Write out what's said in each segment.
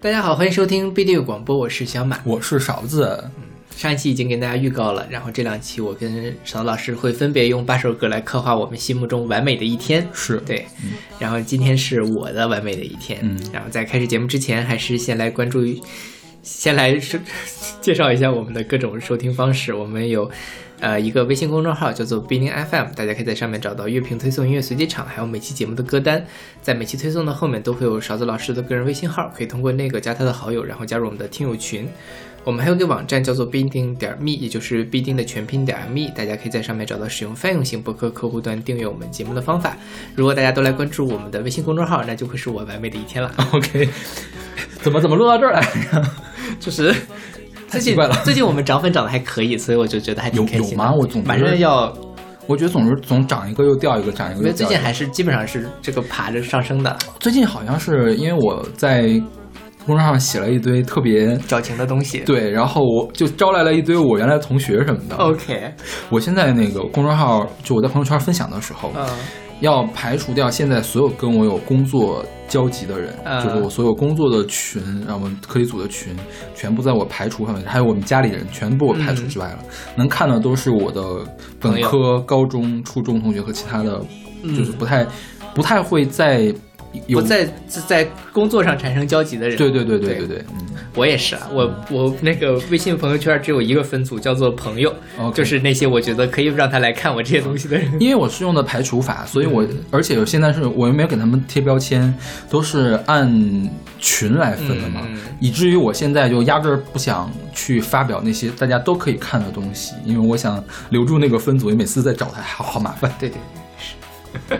大家好，欢迎收听 B 六广播，我是小马。我是勺子。上一期已经跟大家预告了，然后这两期我跟勺老师会分别用八首歌来刻画我们心目中完美的一天。是对，然后今天是我的完美的一天。嗯然后在开始节目之前，还是先来关注，先来 介绍一下我们的各种收听方式。我们有呃一个微信公众号叫做 b 宁 FM，大家可以在上面找到乐评推送、音乐随机场，还有每期节目的歌单。在每期推送的后面都会有勺子老师的个人微信号，可以通过那个加他的好友，然后加入我们的听友群。我们还有个网站叫做必定点 me，也就是必定的全拼点 me，大家可以在上面找到使用泛用型博客客户端订阅我们节目的方法。如果大家都来关注我们的微信公众号，那就会是我完美的一天了。OK，怎么怎么录到这儿来？就是太奇怪了最近我们涨粉涨的还可以，所以我就觉得还挺有开心的。有吗我总觉马得上要，我觉得总是总涨一个又掉一个，涨一个掉一个。近还是基本上是这个爬着上升的，最近好像是因为我在公众号写了一堆特别矫情的东西。对，然后我就招来了一堆我原来同学什么的。OK，我现在那个公众号，就我在朋友圈分享的时候，嗯要排除掉现在所有跟我有工作交集的人，嗯。就是我所有工作的群，然后我们课题组的群，全部在我排除范围，还有我们家里人全部我排除之外了。能看的都是我的本科、高中、初中同学和其他的，嗯。就是不太、不太会在有不在在工作上产生交集的人。对对对对对对我也是啊，我我那个微信朋友圈只有一个分组，叫做朋友就是那些我觉得可以让他来看我这些东西的人。因为我是用的排除法，所以我、嗯而且现在是我又没有给他们贴标签，都是按群来分的嘛，以至于我现在就压根儿不想去发表那些大家都可以看的东西，因为我想留住那个分组，因为每次再找他好好麻烦。对对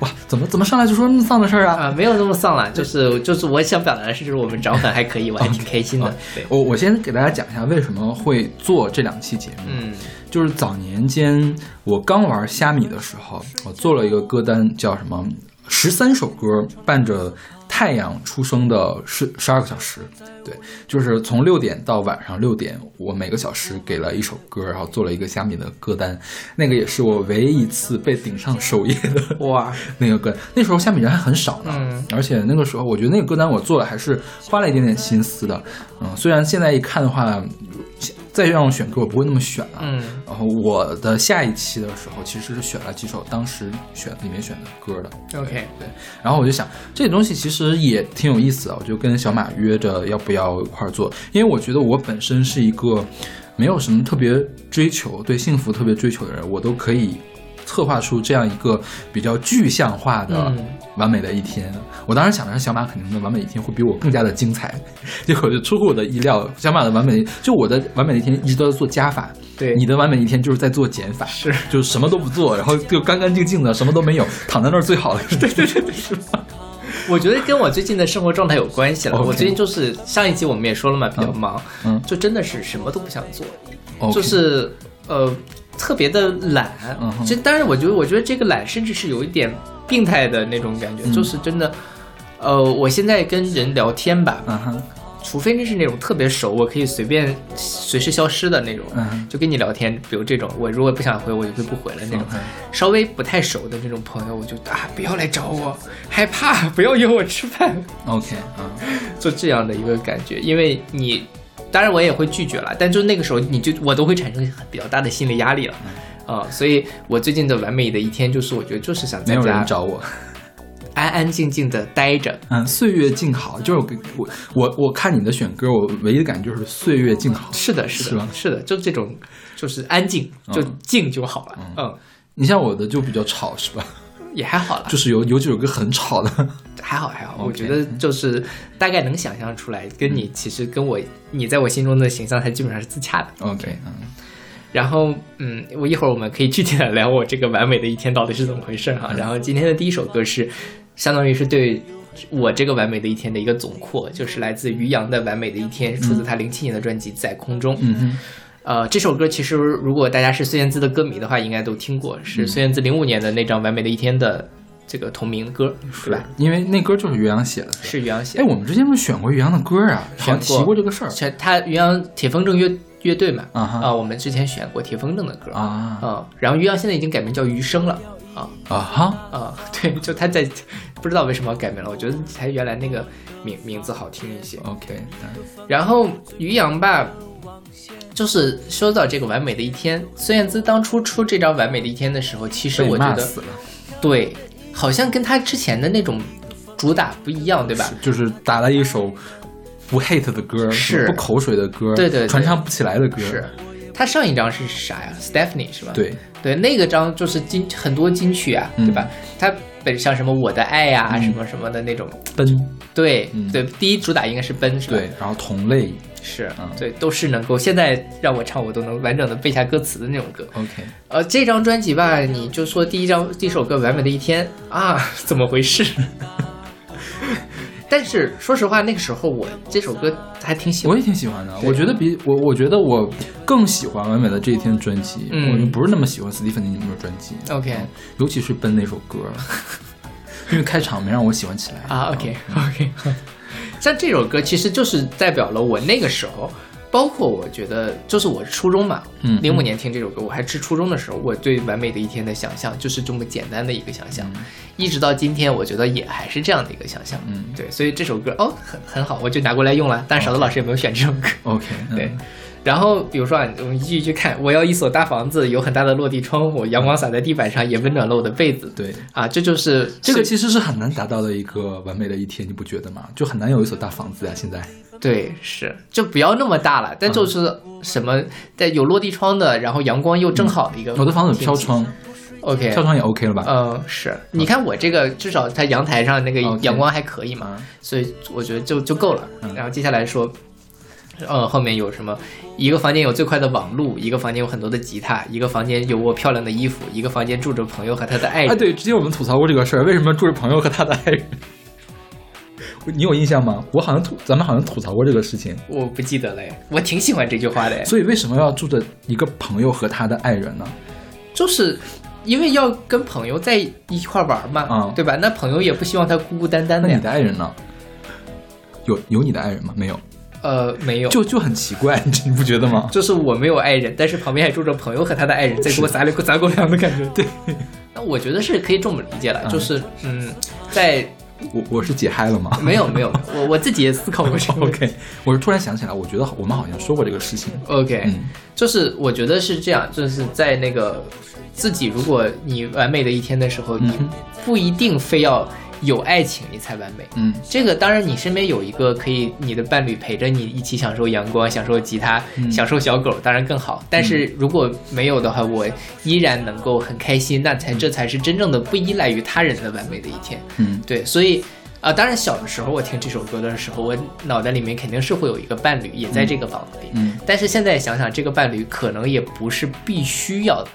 哇，怎么怎么上来就说那么丧的事儿啊？啊，没有那么丧了，就是就是我想表达的是，就是我们涨粉还可以，我还挺开心的。对，我我先给大家讲一下为什么会做这两期节目。嗯就是早年间我刚玩虾米的时候，我做了一个歌单，叫什么十三首歌，伴着太阳出生的十十二个小时。对，就是从六点到晚上六点，我每个小时给了一首歌，然后做了一个虾米的歌单。那个也是我唯一一次被顶上首页的哇，那个歌。那时候虾米人还很少呢，嗯而且那个时候我觉得那个歌单我做的还是花了一点点心思的。嗯，虽然现在一看的话，再让我选歌我不会那么选了。嗯然后我的下一期的时候，其实是选了几首当时选里面选的歌的。，OK，对，然后我就想，这个东西其实也挺有意思的，我就跟小马约着要不要一块儿做，因为我觉得我本身是一个没有什么特别追求、对幸福特别追求的人，我都可以策划出这样一个比较具象化的嗯完美的一天。我当时想的是，小马肯定的完美一天会比我更加的精彩，结果就出乎我的意料，小马的完美就我的完美的一天一直都在做加法，对。你的完美一天就是在做减法，是。就是什么都不做，然后就干干净净的，什么都没有，躺在那儿最好了。对对对对，是吧？我觉得跟我最近的生活状态有关系了。我最近就是上一集我们也说了嘛，比较忙，嗯。就真的是什么都不想做。就是呃特别的懒。这、当然，我觉得我觉得这个懒甚至是有一点病态的那种感觉，嗯就是真的。呃，我现在跟人聊天吧，嗯哼，除非那是那种特别熟，我可以随便随时消失的那种，嗯就跟你聊天，比如这种，我如果不想回，我就会不回了那种。嗯稍微不太熟的那种朋友，我就啊不要来找我，害怕，不要约我吃饭，，OK，啊 就这样的一个感觉。因为你，当然我也会拒绝了，但就那个时候你就我都会产生很比较大的心理压力了。啊、所以我最近的完美的一天就是，我觉得就是想没有在家人找我。安安静静的待着，嗯，岁月静好，就是我我我我看你的选歌，我唯一的感觉就是岁月静好。是的，是的，是吧是的，就这种，就是安静，就静就好了。嗯，你像我的就比较吵，是吧？也还好啦，就是有有几首歌很吵的。还好还好，我觉得就是大概能想象出来，跟你其实跟我你在我心中的形象，它基本上是自洽的。OK，嗯然后，嗯，我一会儿我们可以具体的聊我这个完美的一天到底是怎么回事哈。然后今天的第一首歌是，相当于是对我这个完美的一天的一个总括，就是来自于洋的《完美的一天》，出自他零七年的专辑《在空中》。嗯哼，呃，这首歌其实如果大家是孙燕姿的歌迷的话，应该都听过，是孙燕姿零五年的那张《完美的一天》的这个同名歌，是吧？因为那歌就是于洋写的。是于洋写哎，我们之前不是选过于洋的歌啊？好像提过这个事儿是他于洋铁风筝乐乐队嘛？啊哈。我们之前选过铁风筝的歌。啊。嗯，然后于洋现在已经改名叫余生了。啊。啊哈。啊，对，就他在 不知道为什么要改名了，我觉得才原来那个名名字好听一些。OK，然后于洋吧，就是说到这个完美的一天，孙燕姿当初出这张完美的一天的时候，其实我觉得对，好像跟她之前的那种主打不一样，对吧？就是打了一首不 hate 的歌，是。不口水的歌，对对对。传唱不起来的歌，是，他上一张是啥呀？Stephanie 是吧？对，对，那个张就是金很多金曲啊，嗯。对吧？他本像什么我的爱呀、嗯。什么什么的那种，奔，对、嗯。对，第一主打应该是奔是吧？对，然后同类。是，嗯。对，都是能够现在让我唱我都能完整的背下歌词的那种歌。，OK，呃，这张专辑吧，你就说第一张第一首歌《完美的一天》啊，怎么回事？但是说实话，那个时候我这首歌还挺喜欢。我也挺喜欢的。我觉得比我，我觉得我更喜欢完美的这一天专辑，嗯我就不是那么喜欢斯蒂芬妮那首专辑。OK 嗯尤其是奔那首歌，因为开场没让我喜欢起来啊，OK OK，像这首歌其实就是代表了我那个时候，包括我觉得就是我初中嘛，嗯零五年听这首歌，我还是初中的时候，我对完美的一天的想象就是这么简单的一个想象，一直到今天，我觉得也还是这样的一个想象。嗯对，所以这首歌哦很很好，我就拿过来用了。但是勺子老师也没有选这首歌。OK，嗯对，然后比如说啊，我们一句一句看，我要一所大房子，有很大的落地窗户，阳光洒在地板上，也温暖了我的被子。对，啊，这就是这个其实是很难达到的一个完美的一天，你不觉得吗？就很难有一所大房子呀，现在。对，是就不要那么大了，但就是什么在有落地窗的，然后阳光又正好的一个。我的房子有飘窗，，OK，飘窗也 OK 了吧？嗯，是，你看我这个至少它阳台上那个阳光还可以嘛，嗯所以我觉得就就够了。嗯然后接下来说，呃，后面有什么？一个房间有最快的网路，一个房间有很多的吉他，一个房间有我漂亮的衣服，一个房间住着朋友和他的爱人。啊。对，之前我们吐槽过这个事儿，为什么住着朋友和他的爱人？你有印象吗？我好像吐，咱们好像吐槽过这个事情。我不记得了，哎我挺喜欢这句话的，哎所以为什么要住着一个朋友和他的爱人呢？就是因为要跟朋友在一块儿玩嘛，嗯对吧？那朋友也不希望他孤孤单单的呀那你。的爱人呢？有有你的爱人吗？没有，呃，没有，就就很奇怪，你不觉得吗？就是我没有爱人，但是旁边还住着朋友和他的爱人，在给我撒了撒狗粮的感觉。对，那我觉得是可以这么理解了，嗯就是嗯，在我我是解嗨了吗没有没有，我我自己也思考过这个。？OK，我是突然想起来，我觉得我们好像说过这个事情。OK，、嗯就是我觉得是这样，就是在那个自己，如果你完美的一天的时候，你嗯不一定非要有爱情你才完美。嗯这个当然，你身边有一个可以你的伴侣陪着你一起享受阳光、享受吉他、嗯享受小狗，当然更好。但是如果没有的话，我依然能够很开心，那才这才是真正的不依赖于他人的完美的一天。嗯对，所以啊、当然小的时候我听这首歌的时候，我脑袋里面肯定是会有一个伴侣也在这个房子里。嗯但是现在想想，这个伴侣可能也不是必须要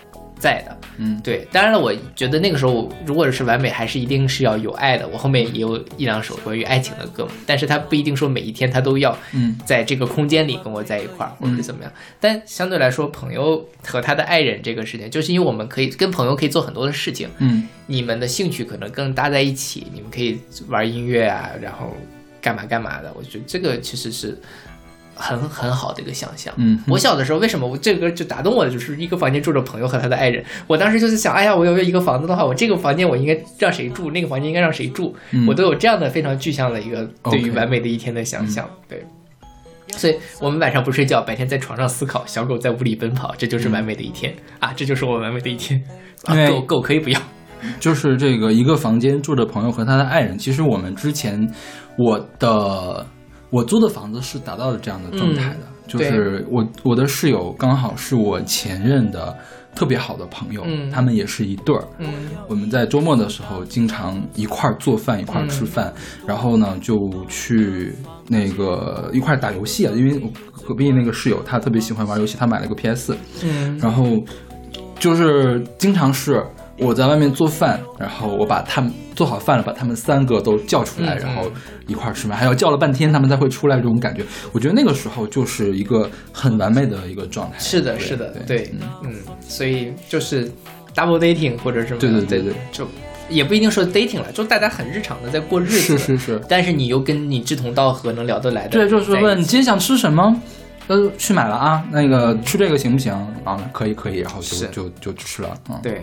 在的。嗯对，当然了，我觉得那个时候如果是完美，还是一定是要有爱的。我后面也有一两首关于爱情的歌嘛，但是他不一定说每一天他都要嗯在这个空间里跟我在一块儿，或者是怎么样。但相对来说，朋友和他的爱人这个事情，就是因为我们可以跟朋友可以做很多的事情，嗯你们的兴趣可能更搭在一起，你们可以玩音乐啊，然后干嘛干嘛的。我觉得这个其实是很很好的一个想象。嗯我小的时候为什么我这个歌就打动我的，就是一个房间住着朋友和他的爱人。我当时就是想，哎呀，我有一个房子的话，我这个房间我应该让谁住，那个房间应该让谁住，嗯我都有这样的非常具象的一个对于完美的一天的想象。对。所以我们晚上不睡觉，白天在床上思考，小狗在屋里奔跑，这就是完美的一天、啊！这就是我完美的一天啊！狗狗可以不要，就是这个一个房间住着朋友和他的爱人。其实我们之前我的我租的房子是达到了这样的状态的，嗯就是我我的室友刚好是我前任的特别好的朋友，嗯。他们也是一对儿。嗯。我们在周末的时候经常一块儿做饭，一块儿吃饭，嗯。然后呢就去那个一块儿打游戏啊，因为我隔壁那个室友他特别喜欢玩游戏，他买了个 PS，嗯。然后就是经常是我在外面做饭，然后我把他们做好饭了，把他们三个都叫出来，嗯。然后一块儿吃饭，还要叫了半天他们才会出来，这种感觉，我觉得那个时候就是一个很完美的一个状态。是的，是的，对对，嗯，所以就是 double dating 或者什么，对对对对。就也不一定说 dating 了，就大家很日常的在过日子，是是是，但是你又跟你志同道合、能聊得来的，对，就是问你今天想吃什么，呃，去买了啊，那个吃这个行不行啊？可以可以，然后就就就就吃了，嗯，对，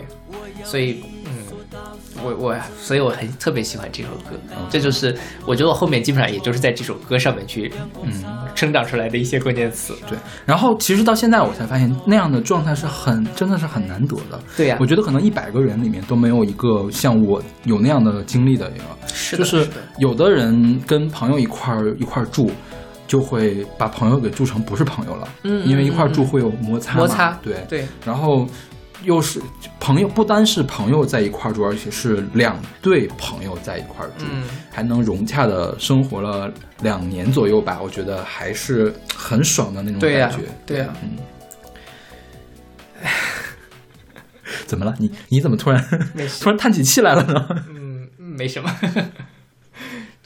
所以嗯，我我所以我很特别喜欢这首歌，这就是我觉得我后面基本上也就是在这首歌上面去嗯，生长出来的一些关键词。对。然后其实到现在我才发现，那样的状态是很真的是很难得的。对呀我觉得可能一百个人里面都没有一个像我有那样的经历的一个。是的，就是的有的人跟朋友一块儿一块儿住，就会把朋友给住成不是朋友了，嗯因为一块住会有摩擦，摩擦，对，对，然后又是朋友，不单是朋友在一块住，而且是两对朋友在一块住，嗯，还能融洽的生活了两年左右吧，我觉得还是很爽的那种对呀感觉，对呀。嗯。怎么了？你你怎么突然 突然叹起气来了呢？嗯，没什么，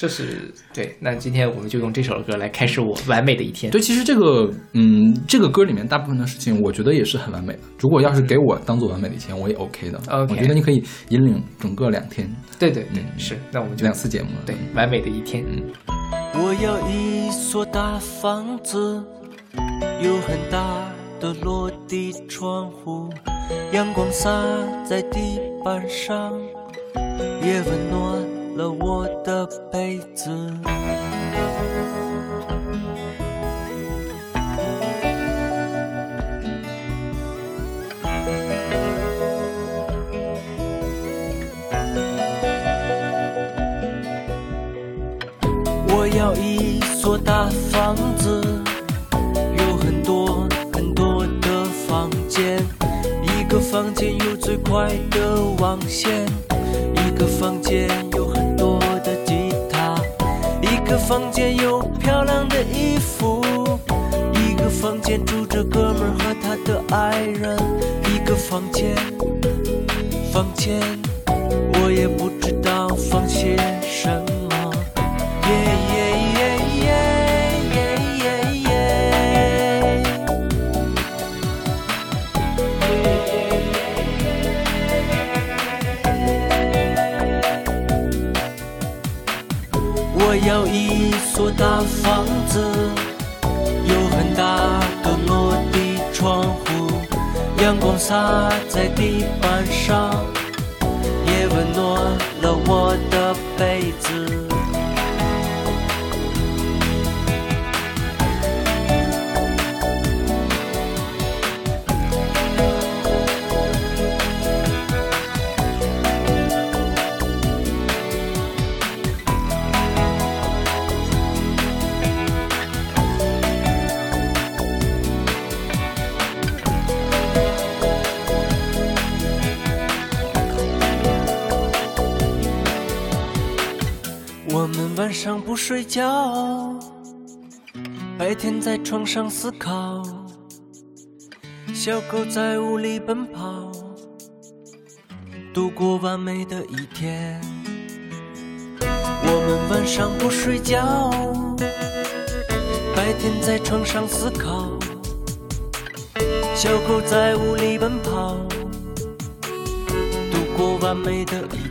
就是对。那今天我们就用这首歌来开始我完美的一天。对，其实这个，嗯，这个歌里面大部分的事情，我觉得也是很完美的。如果要是给我当做完美的一天，我也 OK 的。OK 我觉得你可以引领整个两天对对对，嗯是。那我们就两次节目了。对完美的一天。嗯我要一所大房子，有很大的落地窗户，阳光洒在地板上，也温暖了我的被子。我要一所大房子，有很多很多的房间，一个房间有最快的网线，一个房间，房间有漂亮的衣服，一个房间住着哥们和他的爱人，一个房间，房间，我也不知道房些洒在地板上，不睡觉，白天在床上思考，小狗在屋里奔跑，度过完美的一天。我们晚上不睡觉，白天在床上思考，小狗在屋里奔跑，度过完美的一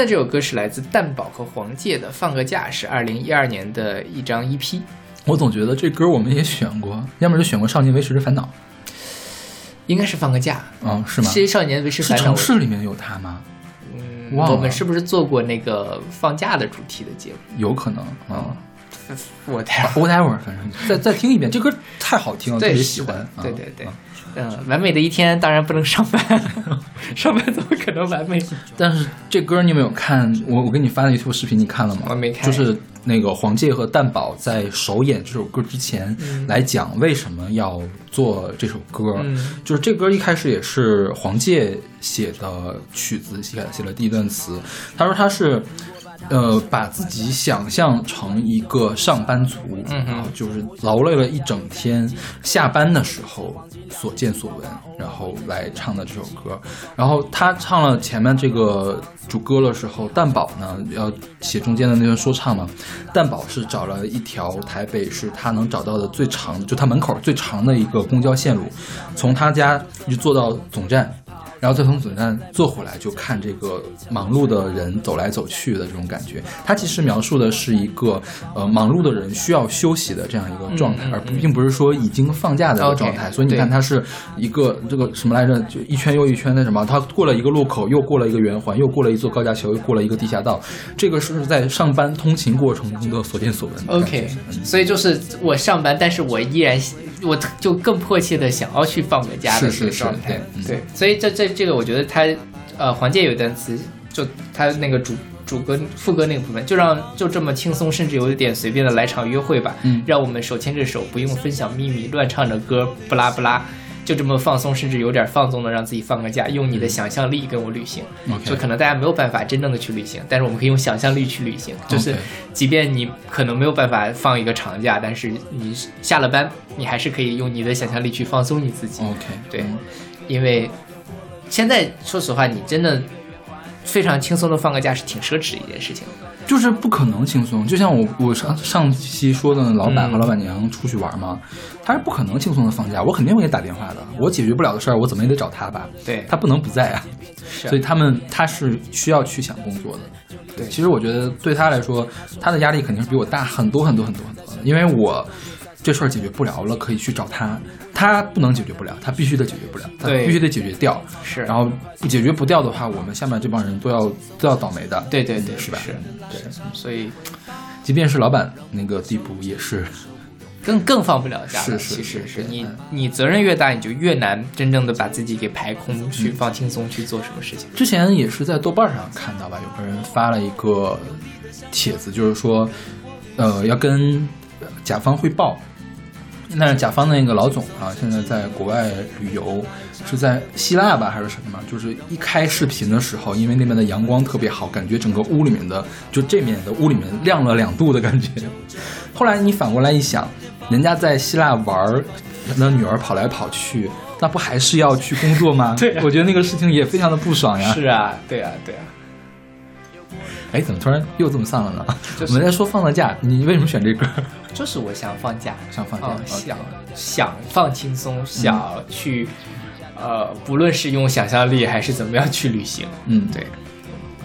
现在这首歌是来自蛋宝和黄玠的《放个假》，是二零一二年的一张 EP。我总觉得这歌我们也选过，要么就选过《少年维持的烦恼》。应该是放个假，嗯，是吗？是少年维持是烦恼城。市里面有它吗？我们是不是做过那个放假的主题的节目？有可能啊。我太 Whatever，反正再再听一遍，这歌太好听了，特别喜欢。啊对对对啊，嗯，完美的一天当然不能上班，上班怎么可能完美？但是这歌你有没有看？我我给你发的 YouTube 视频，你看了吗？我没看就是那个黄玠和蛋宝在首演这首歌之前，来讲为什么要做这首歌。嗯就是这歌一开始也是黄玠写的曲子，写写了第一段词。他说他是。呃，把自己想象成一个上班族，嗯然后就是劳累了一整天，下班的时候所见所闻，然后来唱的这首歌。然后他唱了前面这个主歌的时候，蛋宝呢要写中间的那段说唱嘛。蛋宝是找了一条台北是他能找到的最长，就他门口最长的一个公交线路，从他家一直坐到总站。然后再从子弹坐回来，就看这个忙碌的人走来走去的这种感觉。它其实描述的是一个呃忙碌的人需要休息的这样一个状态，而并不是说已经放假的一个 OK，状态。所以你看，对它是一个这个什么来着？就一圈又一圈的什么，它过了一个路口，又过了一个圆环，又过了一座高架桥，又过了一个地下道。这个是在上班通勤过程中的所见所闻。OK，所以就是我上班，但是我依然我就更迫切的想要去放个假的是是是这个状态。对嗯对，所以这这这个我觉得他呃黄玠有一段词，就他那个主主歌副歌那个部分，就让就这么轻松，甚至有一点随便的来场约会吧，嗯让我们手牵着手，不用分享秘密，乱唱着歌，不拉不拉。就这么放松，甚至有点放纵的让自己放个假，用你的想象力跟我旅行。就可能大家没有办法真正的去旅行，但是我们可以用想象力去旅行。就是即便你可能没有办法放一个长假，但是你下了班，你还是可以用你的想象力去放松你自己。OK，对嗯因为现在说实话，你真的非常轻松的放个假是挺奢侈的一件事情。就是不可能轻松。就像我我上上期说的，老板和嗯老板娘出去玩嘛，他是不可能轻松的放假，我肯定会给他打电话的。我解决不了的事儿，我怎么也得找他吧。对他不能不在啊。所以他们他是需要去想工作的。对其实我觉得对他来说，他的压力肯定是比我大很多很多很多很多的，因为我。这事儿解决不了了，可以去找他。他不能解决不了，他必须得解决不了，他对必须得解决掉。是然后不解决不掉的话，我们下面这帮人都要都要倒霉的。对对对，是吧？是，对，所以即便是老板那个地步，也是更更放不了假了。是是其实是是你嗯你责任越大，你就越难真正的把自己给排空，去放轻松去做什么事情。之前也是在豆瓣上看到吧，有个人发了一个帖子，就是说，呃，要跟甲方汇报。那甲方的那个老总啊，现在在国外旅游，是在希腊吧还是什么？就是一开视频的时候，因为那边的阳光特别好，感觉整个屋里面的就这面的屋里面亮了两度的感觉。后来你反过来一想，人家在希腊玩儿，那女儿跑来跑去，那不还是要去工作吗？对啊我觉得那个事情也非常的不爽呀。是啊，对啊，对啊，哎，怎么突然又这么丧了呢？就是我们在说放了假，你为什么选这歌？就是我想放假，想放假想想放轻松，想去，呃，不论是用想象力还是怎么样去旅行，嗯，对，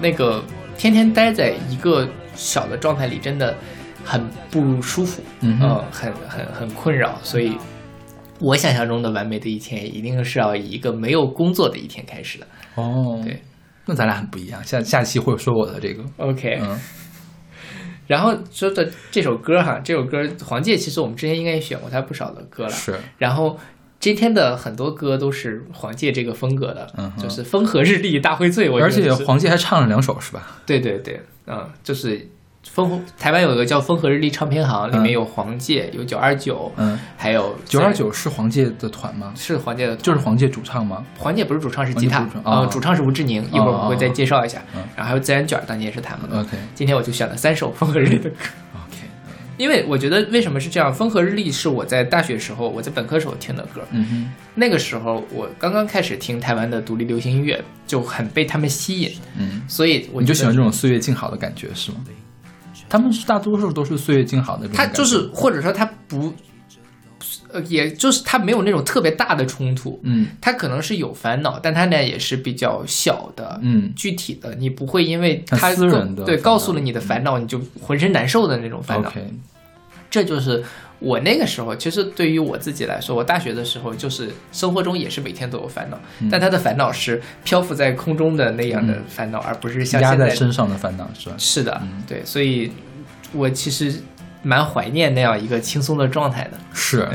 那个天天待在一个小的状态里，真的很不舒服，嗯哼呃很很很困扰，所以。我想象中的完美的一天，一定是要以一个没有工作的一天开始的。哦，对，那咱俩很不一样。下下期会说我的这个，OK，、嗯 然后说的这首歌哈，这首歌黄玠其实我们之前应该也选过他不少的歌了。是，然后今天的很多歌都是黄玠这个风格的，嗯就是风和日丽大荟萃。我觉而且黄玠还唱了两首，是吧？对对对，嗯，就是风台湾有一个叫风和日丽唱片行，里面有黄玠，有九二九，嗯，还有九二九是黄玠的团吗？是黄玠的，就是黄玠主唱吗？黄玠不是主唱是吉他呃，哦主唱是吴志宁，一会儿我会再介绍一下嗯。然后还有自然卷儿，当年也是他们的。OK 今天我就选了三首风和日丽的歌。OK，因为我觉得为什么是这样？风和日丽是我在大学时候，我在本科时候听的歌。嗯哼，那个时候我刚刚开始听台湾的独立流行音乐，就很被他们吸引，嗯，所以我你就喜欢这种岁月静好的感觉是吗？他们是大多数都是岁月静好的他就是或者说他不，呃，也就是他没有那种特别大的冲突，嗯。他可能是有烦恼，但他呢也是比较小的，嗯。具体的，你不会因为他私人的对告诉了你的烦恼，你就浑身难受的那种烦恼。这就是我那个时候，其实对于我自己来说，我大学的时候就是生活中也是每天都有烦恼，嗯但他的烦恼是漂浮在空中的那样的烦恼，而不是像压现在在身上的烦恼是吧？是的，嗯对，所以我其实蛮怀念那样一个轻松的状态的。是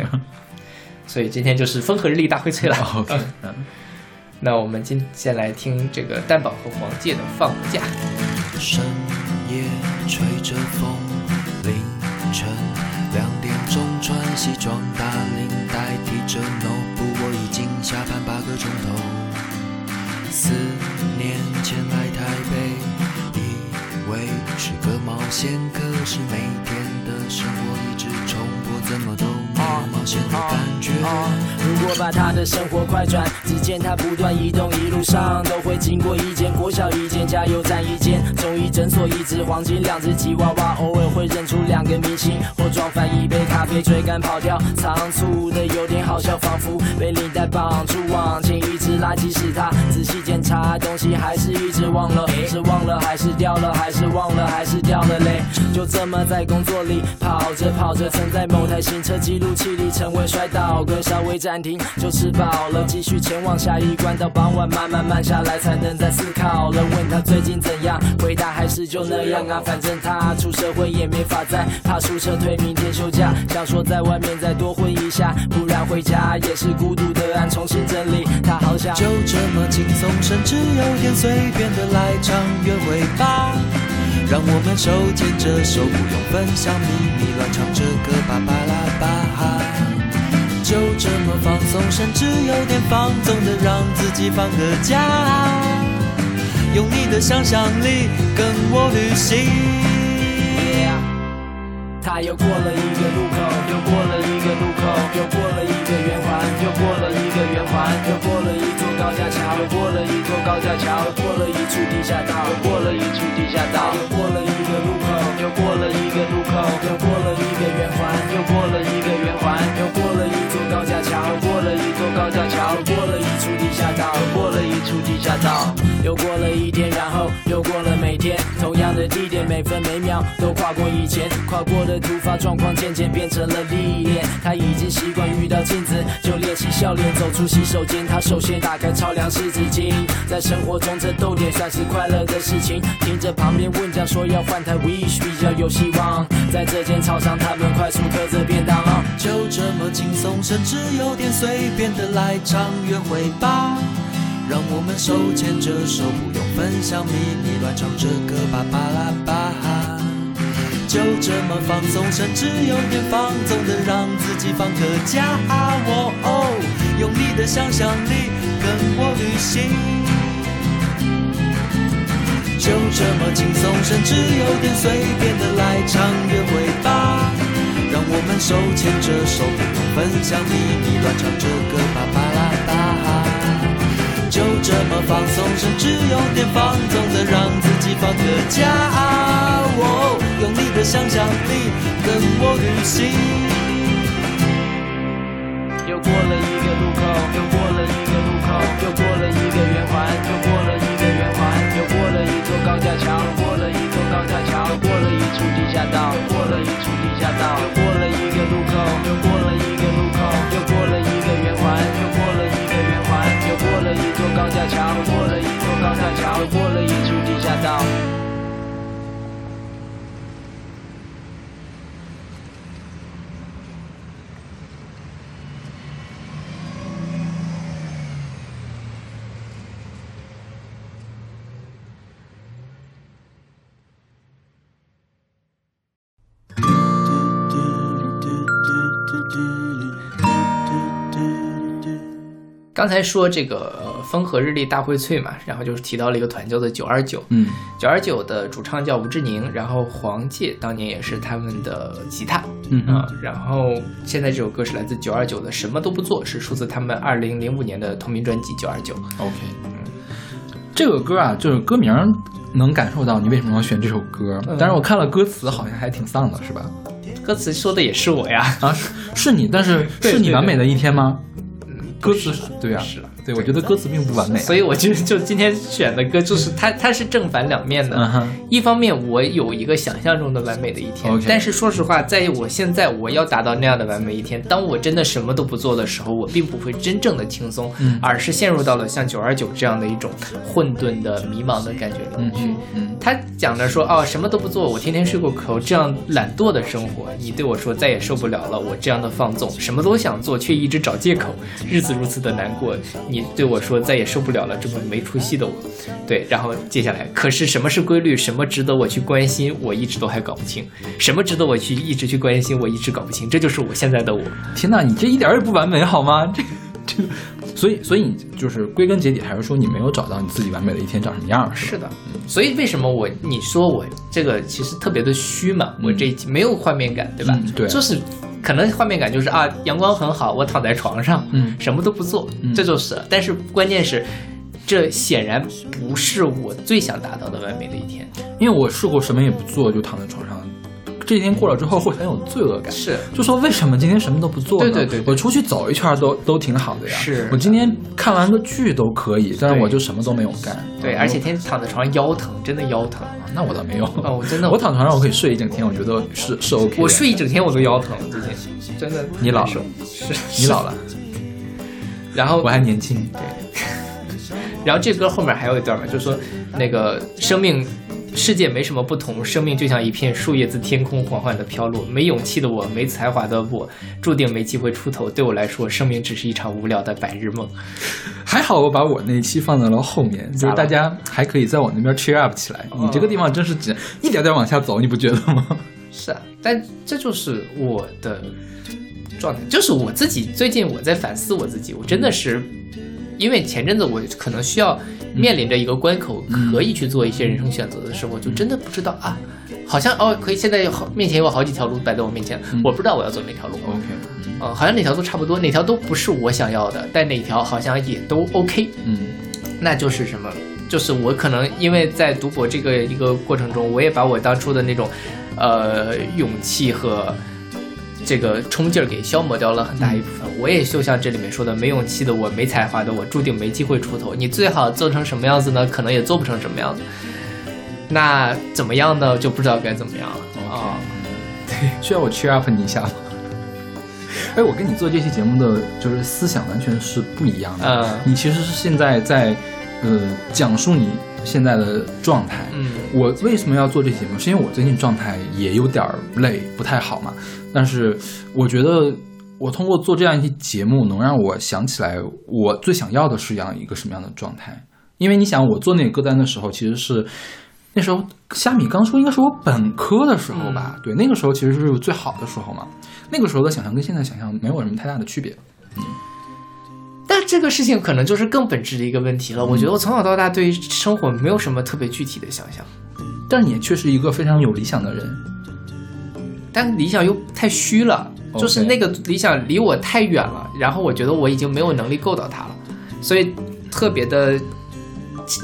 所以今天就是风和日丽大荟萃 了。，OK，嗯 那我们今先来听这个蛋堡和黄玠的《放假》。深夜吹着风，凌晨中穿西装打领带，提着 notebook，我已经下班八个钟头。四年前来台北，以为是个冒险，可是每天的生活一直重复，怎么都没有冒险的感觉。如果把他的生活快转，只见他不断移动，一路上都会经过一间国小、一间加油站、一间中医诊所、一只黄金、两只吉娃娃，偶尔会认出两个明星，或撞翻一杯咖啡，追赶跑掉，仓促的有点好笑，仿佛被领带绑住往前，一直拉，即使他仔细检查东西，还是一直忘了，是忘了还是掉了，还是忘了 还是掉了嘞？就这么在工作里跑着跑着，曾在某台行车记录器里成为摔倒，跟稍微暂停就吃饱了，继续前往下一关，到傍晚慢慢慢下来才能再思考了。问他最近怎样，回答还是就那样啊，反正他出社会也没法再怕出车退，明天休假，想说在外面再多混一下，不然回家也是孤独的按重新整理。他好想就这么轻松，甚至有点随便的来场约会吧。让我们手牵着手，不用分享秘密，乱唱着歌巴巴拉巴哈。就这么放松，甚至有点放纵的让自己放个假。用你的想象力跟我旅行。他又过了一个路口，又过了一个路口，又过了一个圆环，又过了一个圆环，又过了一座高架桥，又过了一座高架桥，又过了一处地下道，又过了一处地下道，又过了一个路口，又过了一个路口，又过了一个圆环，又过了一个圆环，又过了一座高架桥，过了一座高架桥，过了一处地下道，过了一处地下道，又过了一天，然后又过了每天，同样的地点，每分每秒都跨过以前跨过的突发状况，渐渐变成了历练。他已经习惯遇到镜子就练习笑脸，走出洗手间，他首先打开超凉湿纸巾。在生活中这逗点算是快乐的事情，听着旁边问讲说要换台 Wish 比较有希望。在这间超商，他们快速嗑着便当。就这么轻松，甚至有点随便的来场约会吧。让我们手牵着手，不用分享秘密，乱唱着歌巴巴拉巴哈。就这么放松，甚至有点放纵的让自己放个假。哦哦，用你的想象力跟我旅行。就这么轻松，甚至有点随便的来场约会吧。我们手牵着手，不用分享秘密，乱唱着歌巴巴拉巴。就这么放松，甚至有点放纵的让自己放个假。哦，用你的想象力跟我旅行。又过了一个路口，又过了一个路口，又过了一个圆环，又过了一个圆环，又过了一座高架桥，过了一座高架桥，过了一处地下道，过了一处地下道，刚才说这个呃风和日丽大荟萃嘛，然后就是提到了一个团叫做九二九，嗯九二九的主唱叫吴志宁，然后黄玠当年也是他们的吉他，嗯啊、然后现在这首歌是来自九二九的《什么都不做》，是出自他们二零零五年的同名专辑《九二九》。，OK 嗯。这个歌啊，就是歌名能感受到你为什么要选这首歌，但是我看了歌词，好像还挺丧的，是吧？歌词说的也是我呀。啊，是是你，但是 是你完美的一天吗？歌词对啊，是了对，我觉得歌词并不完美啊。所以我就就今天选的歌就是它，它是正反两面的。一方面，我有一个想象中的完美的一天但是说实话，在我现在我要达到那样的完美一天，当我真的什么都不做的时候，我并不会真正的轻松，嗯而是陷入到了像九二九这样的一种混沌的、迷茫的感觉里面去。嗯嗯他讲着说哦，什么都不做，我天天睡过头，这样懒惰的生活，你对我说再也受不了了。我这样的放纵，什么都想做，却一直找借口，日子如此的难过。你对我说再也受不了了，这么没出息的我。对，然后接下来，可是什么是规律，什么值得我去关心，我一直都还搞不清。什么值得我去一直去关心，我一直搞不清。这就是我现在的我。天哪，你这一点儿也不完美好吗？这个这个，所以所以你就是归根结底还是说你没有找到你自己完美的一天长什么样儿，是的，所以为什么我你说我这个其实特别的虚嘛？我这一集没有画面感，对吧？嗯对就是可能画面感就是啊，阳光很好，我躺在床上，嗯什么都不做，嗯这就是。但是关键是，这显然不是我最想达到的完美的一天。因为我试过什么也不做就躺在床上，这一天过了之后会很有罪恶感。是，就说为什么今天什么都不做呢？对对对对我出去走一圈都都挺好的呀。是我今天看完个剧都可以，但是我就什么都没有干。对，嗯而且天天躺在床上腰疼，真的腰疼。啊那我倒没有。哦我真的 我躺床上我可以睡一整天，我觉得是是 OK 的。我睡一整天我都腰疼，最近真的。你老了是你老了，然后我还年轻。然后这歌后面还有一段嘛，就是说那个生命世界没什么不同，生命就像一片树叶自天空缓缓地飘落。没勇气的我，没才华的我，注定没机会出头。对我来说，生命只是一场无聊的白日梦。还好我把我那一期放在了后面，就是大家还可以在我那边 cheer up 起来。你这个地方真是只一点点往下走，你不觉得吗？是啊，但这就是我的状态，就是我自己。最近我在反思我自己，我真的是因为前阵子我可能需要面临着一个关口，嗯可以去做一些人生选择的时候，就真的不知道啊，好像哦，可以现在有好面前有好几条路摆在我面前，嗯我不知道我要走哪条路。OK，嗯，好像哪条都差不多，哪条都不是我想要的，但哪条好像也都 OK。嗯那就是什么？就是我可能因为在读博这个一个过程中，我也把我当初的那种，呃，勇气和这个冲劲儿给消磨掉了很大一部分。我也就像这里面说的，没勇气的我，没才华的我，注定没机会出头。你最好做成什么样子呢？可能也做不成什么样子。那怎么样呢？就不知道该怎么样了啊。对 需要我 cheer up 你一下吗？哎，我跟你做这期节目的就是思想完全是不一样的。嗯你其实是现在在呃讲述你现在的状态。嗯我为什么要做这期节目？是因为我最近状态也有点儿累，不太好嘛。但是我觉得我通过做这样一期节目，能让我想起来我最想要的是样一个什么样的状态。因为你想，我做那个歌单的时候，其实是那时候虾米刚出，应该是我本科的时候吧？对，那个时候其实是最好的时候嘛。那个时候的想象跟现在想象没有什么太大的区别。嗯但这个事情可能就是更本质的一个问题了。我觉得我从小到大对于生活没有什么特别具体的想象，但是你却是一个非常有理想的人。但理想又太虚了就是那个理想离我太远了，然后我觉得我已经没有能力够到它了，所以特别的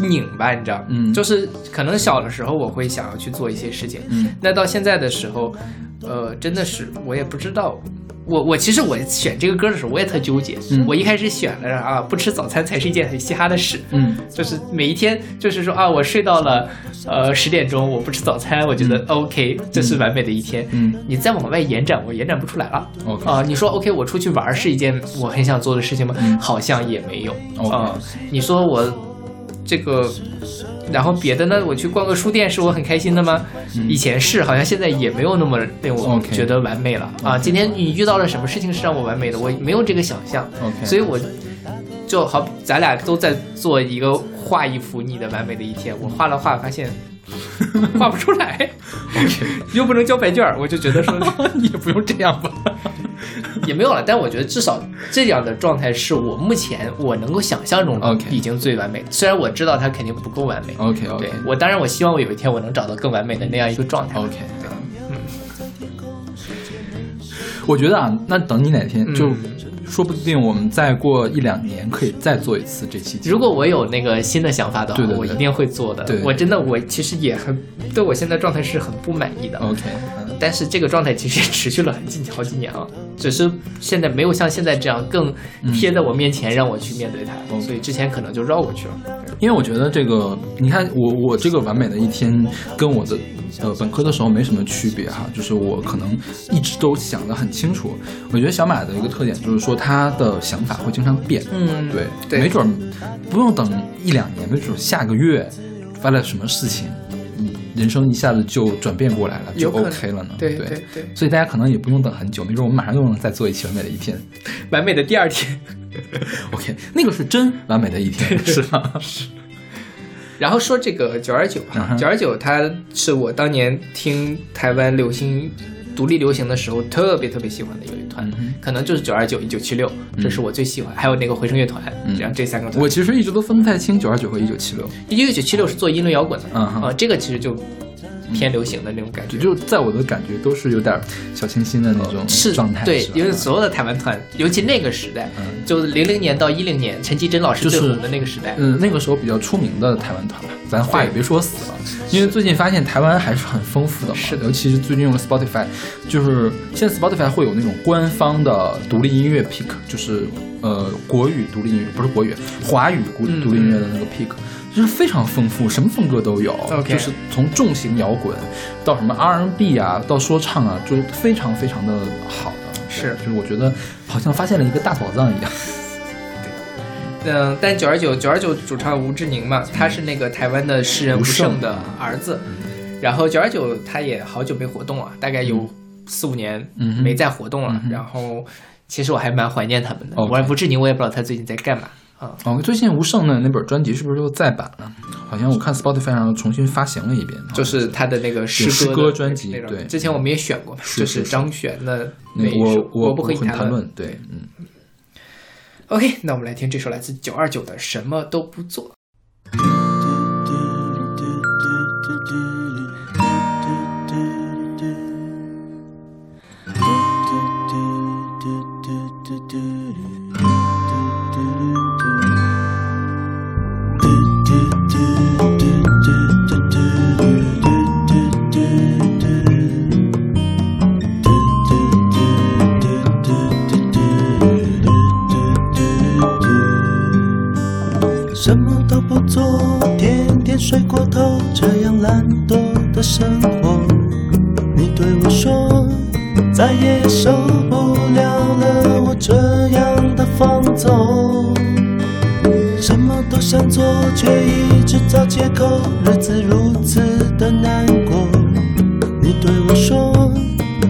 拧巴，你知道？嗯就是可能小的时候我会想要去做一些事情，嗯那到现在的时候，呃，真的是我也不知道。我我其实我选这个歌的时候，我也特纠结。嗯我一开始选了啊，不吃早餐才是一件很嘻哈的事。嗯就是每一天，就是说啊，我睡到了呃十点钟，我不吃早餐，我觉得 OK，这是完美的一天。嗯你再往外延展，我延展不出来了。OK 啊、你说 OK，我出去玩是一件我很想做的事情吗？嗯好像也没有。啊、你说我这个，然后别的呢？我去逛个书店是我很开心的吗？嗯以前是，好像现在也没有那么令我觉得完美了啊。今天你遇到了什么事情是让我完美的？我没有这个想象。所以我就好，咱俩都在做一个画一幅你的完美的一天。我画了画，发现 画不出来又不能交白卷儿，我就觉得说 你也不用这样吧。也没有了。但我觉得至少这样的状态是我目前我能够想象中的已经最完美的。虽然我知道它肯定不够完美。OK OK 对我当然我希望我有一天我能找到更完美的那样一个状态。OK，我觉得啊，那等你哪天嗯就，说不定我们再过一两年可以再做一次这期节目。如果我有那个新的想法的话，对对对我一定会做的。对我真的，我其实也很对我现在状态是很不满意的。OK，嗯但是这个状态其实持续了很近好几年了，只是现在没有像现在这样更贴在我面前让我去面对它，嗯所以之前可能就绕过去了。因为我觉得这个，你看我我这个完美的一天跟我的呃本科的时候没什么区别哈，就是我可能一直都想得很清楚。我觉得小马的一个特点就是说他的想法会经常变，嗯对，对没准儿不用等一两年，没准下个月发了什么事情，嗯人生一下子就转变过来了，就 OK 了呢。对对对对，所以大家可能也不用等很久，没准我们马上又能再做一期完美的一天。完美的第二天。OK，那个是真完美的一天，是吧？然后说这个九二九哈，九二九它是我当年听台湾流行独立流行的时候特别特别喜欢的一个乐团，嗯可能就是九二九、一九七六，这是我最喜欢，还有那个回声乐团，嗯这样这三个团。我其实一直都分不太清九二九和一九七六。一九七六是做英伦摇滚的，啊，这个其实就偏流行的那种感觉。就在我的感觉都是有点小清新的那种是状态，对因为所有的台湾团，尤其那个时代，嗯就是零零年到一零年，陈绮贞老师就是最红的那个时代，嗯，那个时候比较出名的台湾团吧，咱话也别说死了，因为最近发现台湾还是很丰富的嘛，是的尤其是最近用了 Spotify，就是现在 Spotify 会有那种官方的独立音乐 pick，就是呃国语独立音乐，不是国语，华语独立音乐的那个 pick，就是非常丰富，什么风格都有就是从重型摇滚到什么 R&B 啊，到说唱啊，就非常非常的好的，是。就是我觉得好像发现了一个大宝藏一样。嗯，但九二九九二九主唱吴志宁嘛，他是那个台湾的诗人吴吴胜胜的儿子，然后九二九他也好久没活动了，大概有四五年嗯没再活动了嗯，然后其实我还蛮怀念他们的。我吴志宁我也不知道他最近在干嘛啊。哦，最近吴胜的那本专辑是不是又再版了？好像我看 Spotify 上重新发行了一遍。就是他的那个诗诗歌专辑对之前我们也选过就是是张悬的那那一首我我不和你谈很谈论，对，嗯。OK，那我们来听这首来自九二九的《什么都不做》。睡过头，这样懒惰的生活。你对我说，再也受不了了我这样的放纵。什么都想做，却一直找借口，日子如此的难过。你对我说，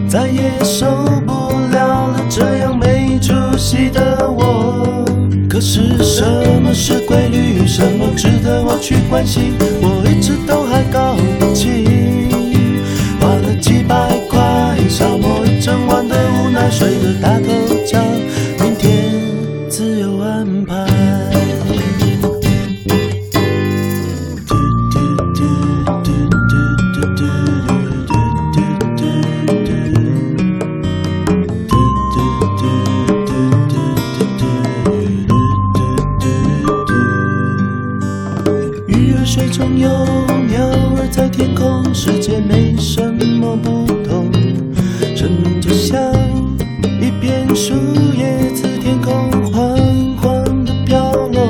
再也受不了了这样没出息的我。可是什么是规律？什么值得我去关心？我一直都还搞世界没什么不同。生命就像一片树叶自天空缓缓地飘落。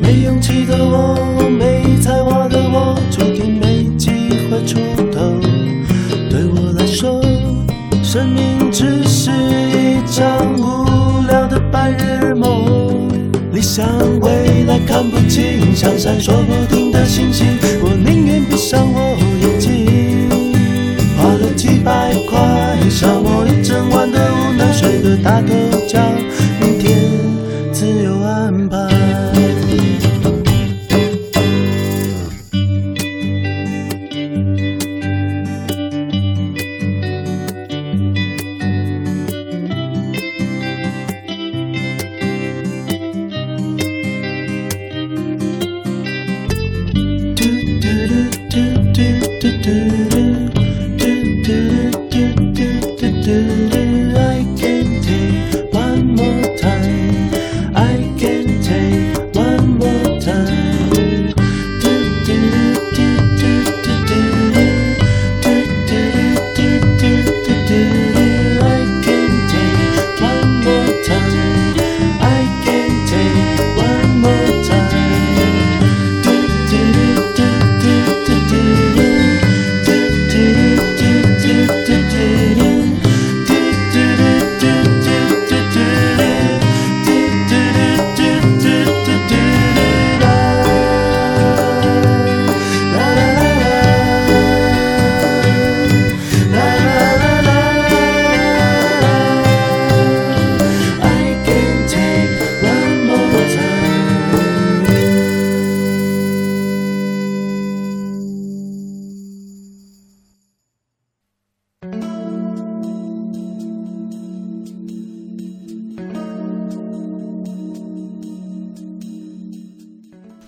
没勇气的我，没才华的我，注定没机会出头。对我来说，生命只是一场无聊的白日梦。理想未来看不清，像闪烁不停的星星，我宁愿 está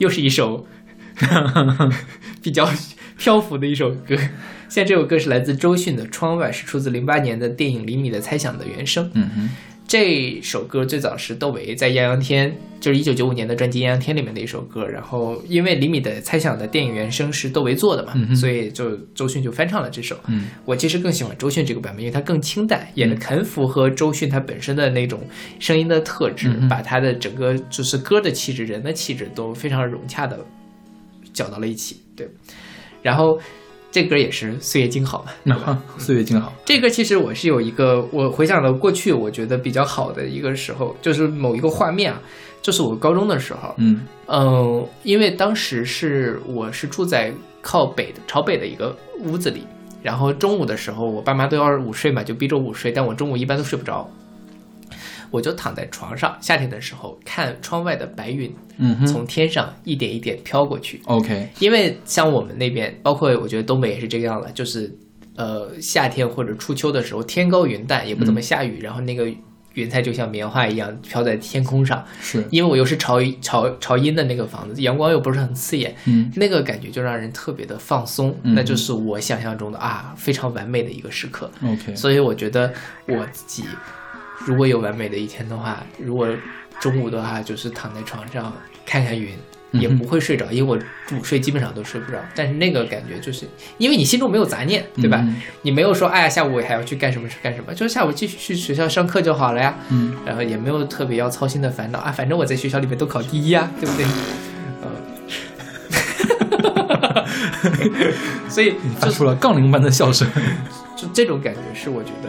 又是一首 比较漂浮的一首歌。现在这首歌是来自周迅的《窗外》，是出自零八年的电影《厘米的猜想》的原声。嗯哼，这首歌最早是窦唯在《艳阳天》，就是一九九五年的专辑《艳阳天》里面的一首歌。然后因为《李米的猜想》的电影原声是窦唯做的嘛，嗯所以就周迅就翻唱了这首。嗯我其实更喜欢周迅这个版本，因为它更清淡，也很符合周迅她本身的那种声音的特质，嗯把她的整个就是歌的气质、人的气质都非常融洽的搅到了一起。对，然后这歌也是岁月静好嘛，那岁月静好。这歌其实我是有一个，我回想到过去，我觉得比较好的一个时候，就是某一个画面啊，就是我高中的时候，嗯。嗯，因为当时是我是住在靠北的朝北的一个屋子里，然后中午的时候，我爸妈都要午睡嘛，就逼着午睡，但我中午一般都睡不着，我就躺在床上，夏天的时候看窗外的白云嗯从天上一点一点飘过去，，OK，因为像我们那边，包括我觉得东北也是这个样子，就是呃夏天或者初秋的时候，天高云淡，也不怎么下雨，然后那个云彩就像棉花一样飘在天空上。是，因为我又是朝朝朝阴的那个房子，阳光又不是很刺眼，嗯。那个感觉就让人特别的放松，嗯那就是我想象中的啊非常完美的一个时刻。，OK，所以我觉得我自己如果有完美的一天的话，如果中午的话就是躺在床上看看云，也不会睡着，因为我午睡基本上都睡不着。但是那个感觉就是因为你心中没有杂念，对吧？嗯你没有说哎呀下午我还要去干什么是干什么，就是下午继续去学校上课就好了呀。嗯然后也没有特别要操心的烦恼啊，反正我在学校里面都考第一啊，对不对？嗯，所以发出了杠铃般的笑声。就这种感觉是我觉得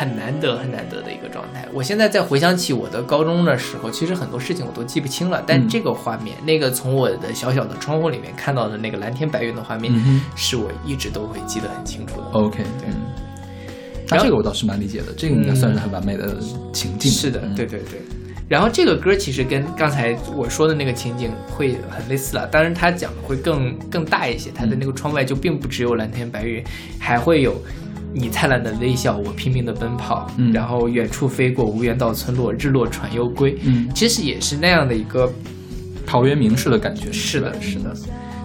很难得、很难得的一个状态。我现在再回想起我的高中的时候，其实很多事情我都记不清了，但嗯这个画面，那个从我的小小的窗户里面看到的那个蓝天白云的画面，嗯是我一直都会记得很清楚的。OK，对嗯，那这个我倒是蛮理解的，这个应该算是很完美的情境。是的，嗯对对对。然后这个歌其实跟刚才我说的那个情景会很类似了，当然它讲的会更更大一些，它的那个窗外就并不只有蓝天白云，还会有你灿烂的微笑，我拼命的奔跑，嗯然后远处飞过无缘到村落，日落船又归，嗯，其实也是那样的一个陶渊明式的感觉。是的，是的。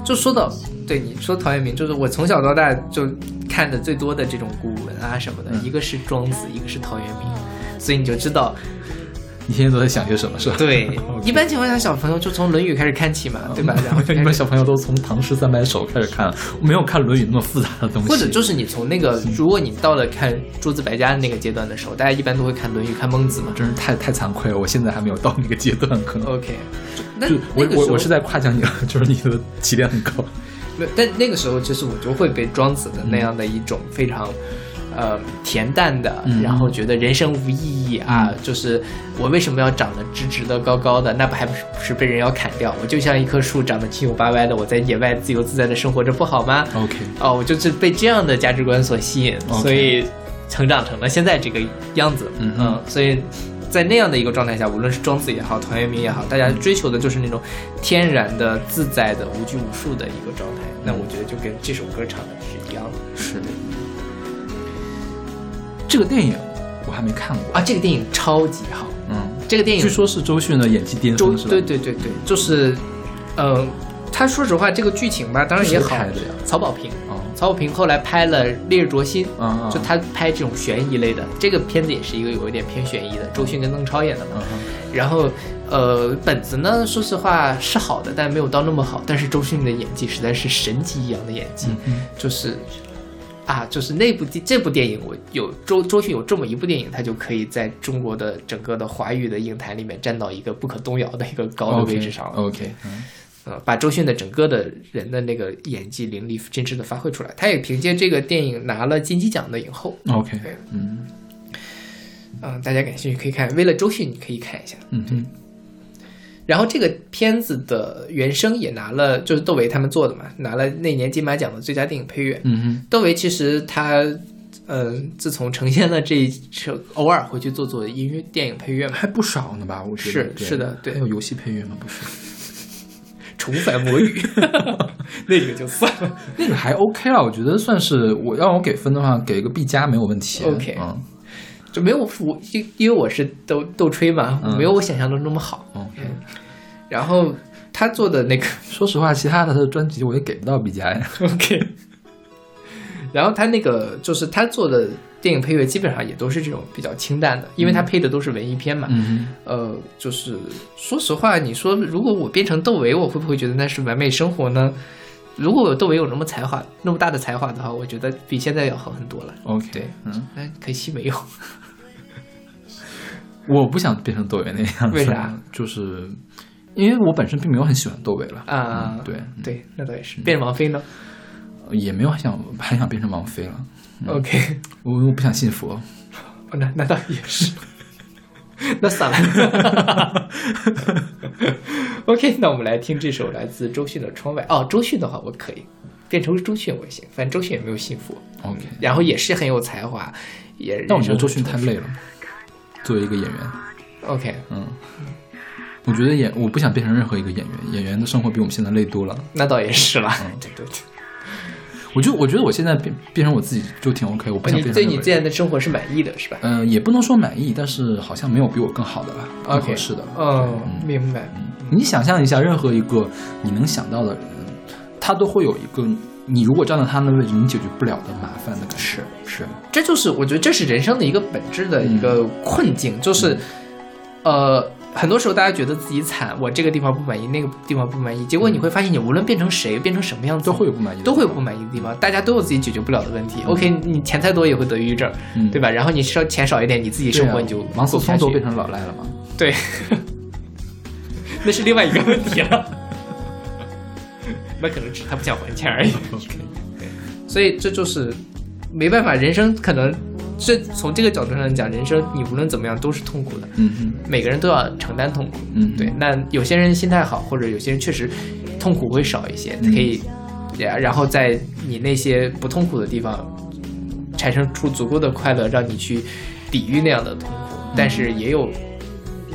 就说到对你说陶渊明，就是我从小到大就看的最多的这种古文啊什么的，嗯一个是庄子，一个是陶渊明，所以你就知道。你现在都在想些什么，是吧？对 一般情况下，小朋友就从《论语》开始看起嘛，对吧？然后就你开始 们小朋友都从唐诗三百首开始看，没有看《论语》那么复杂的东西。或者就是你从那个，如果你到了看诸子百家的那个阶段的时候，大家一般都会看《论语》、看孟子嘛。真是太太惭愧了，我现在还没有到那个阶段，可能。OK，那就我我我是在夸奖你了，就是你的起点很高。但那个时候，其实我就会被庄子的那样的一种非常，呃，恬淡的，嗯然后觉得人生无意义啊，就是我为什么要长得直直的、高高的？那不还不是不是被人要砍掉？我就像一棵树，长得七扭八歪的，我在野外自由自在的生活着，不好吗？OK，哦，我就是被这样的价值观所吸引所以成长成了现在这个样子。嗯嗯所以在那样的一个状态下，无论是庄子也好，陶渊明也好，大家追求的就是那种天然的、自在的、无拘无束的一个状态。那我觉得就跟这首歌唱的是一样的。是的。这个电影我还没看过啊，这个电影超级好，嗯，这个电影据说是周迅的演技巅峰，是吧？对对对对，就是，呃，他说实话，这个剧情吧，当然也好谁拍的呀。曹保平，哦，曹保平后来拍了《烈日灼心》，嗯嗯，就他拍这种悬疑类的，这个片子也是一个有一点偏悬疑的，周迅跟邓超演的嘛。嗯然后，呃，本子呢，说实话是好的，但没有到那么好。但是周迅的演技实在是神级一样的演技，就是啊，就是那部电这部电影，我有周周迅有这么一部电影，他就可以在中国的整个的华语的影坛里面站到一个不可动摇的一个高的位置上了。OK，嗯呃，把周迅的整个的人的那个演技淋漓尽致的发挥出来。他也凭借这个电影拿了金鸡奖的影后。OK，对，嗯嗯、大家感兴趣可以看，为了周迅你可以看一下。嗯哼然后这个片子的原声也拿了，就是窦唯他们做的嘛，拿了那年金马奖的最佳电影配乐。嗯哼窦唯其实他，嗯、自从呈现了这一首，偶尔会去做做音乐电影配乐嘛，还不少呢吧？我觉得是是的对还有游戏配乐吗？不是，重返魔域，那个就算了。那个还 OK 了，我觉得算是我让我给分的话，给个 B 加没有问题。OK 嗯就没有我，因因为我是斗斗吹嘛，嗯没有我想象中那么好。，OK，然后他做的那个 说实话，其他的他的专辑我也给不到 BGM。OK，然后他那个就是他做的电影配乐基本上也都是这种比较清淡的，因为他配的都是文艺片嘛。嗯呃，就是说实话，你说如果我变成窦唯，我会不会觉得那是完美生活呢？如果有窦唯有那么才华、那么大的才华的话，我觉得比现在要好很多了。，OK，对嗯，哎，可惜没有。我不想变成窦唯那样子。为啥？就是因为我本身并没有很喜欢窦唯了啊嗯对，对，那倒也是。变成王菲呢、也没有想很想变成王菲了。o k 我我不想信佛。哦那那倒也是。那算了。OK，那我们来听这首来自周迅的《窗外》。哦，周迅的话我可以变成周迅我也行，反正周迅也没有信佛，OK，然后也是很有才华，也。但我觉得周迅太累了，作为一个演员，OK，嗯，我觉得演我不想变成任何一个演员，演员的生活比我们现在累多了。那倒也是啦。嗯 对对对。我就我觉得我现在变变成我自己就挺 OK，我不想变成你对你现在的生活是满意的，是吧嗯、也不能说满意，但是好像没有比我更好的了，更合适的了。哦，明白。你想象一下，任何一个你能想到的人，他都会有一个你如果站在他那位置，你解决不了的麻烦的感觉。是是，这就是我觉得这是人生的一个本质的一个困境，就是，呃，很多时候大家觉得自己惨，我这个地方不满意，那个地方不满意，结果你会发现，你无论变成谁，变成什么样子，都会有不满意都会有不满意的地方，大家都有自己解决不了的问题。OK，你钱再多也会得抑郁症，嗯对吧？然后你稍钱少一点，你自己生活你就王思过不下去聪都变成老赖了吗？对，那是另外一个问题了。那可能只是他不想还钱而已。对，所以这就是没办法，人生可能这从这个角度上讲，人生你无论怎么样都是痛苦的，嗯嗯每个人都要承担痛苦。嗯，对，那有些人心态好，或者有些人确实痛苦会少一些，嗯可以，然然后在你那些不痛苦的地方产生出足够的快乐，让你去抵御那样的痛苦。但是也有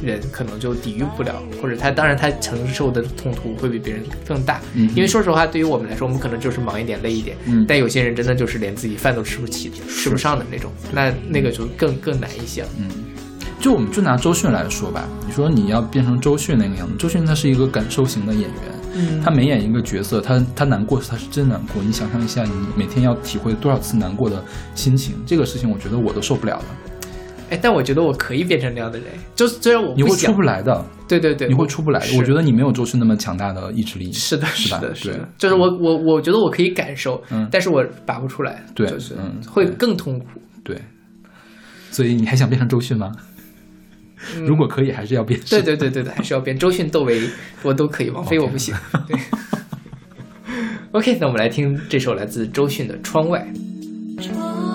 人可能就抵御不了，或者他当然他承受的痛苦会比别人更大。嗯因为说实话，对于我们来说，我们可能就是忙一点、累一点，嗯但有些人真的就是连自己饭都吃不起、吃不上的那种，那那个就更更难一些了。嗯，就我们就拿周迅来说吧，你说你要变成周迅那个样子，周迅他是一个感受型的演员，嗯他每演一个角色，他他难过他是真难过。你想象一下，你每天要体会多少次难过的心情，这个事情我觉得我都受不了的。哎，但我觉得我可以变成那样的人，就是虽然我你会出不来的，对对对，你会出不来的。我觉得你没有周迅那么强大的意志力。是的，是的，是对的，就是我我我觉得我可以感受，嗯但是我拔不出来，对就是嗯会更痛苦。对，所以你还想变成周迅吗？如果可以，还是要变。嗯对对对对对，还是要变。周迅、窦唯我都可以，王菲我不行。对。OK，那我们来听这首来自周迅的《窗外》。窗外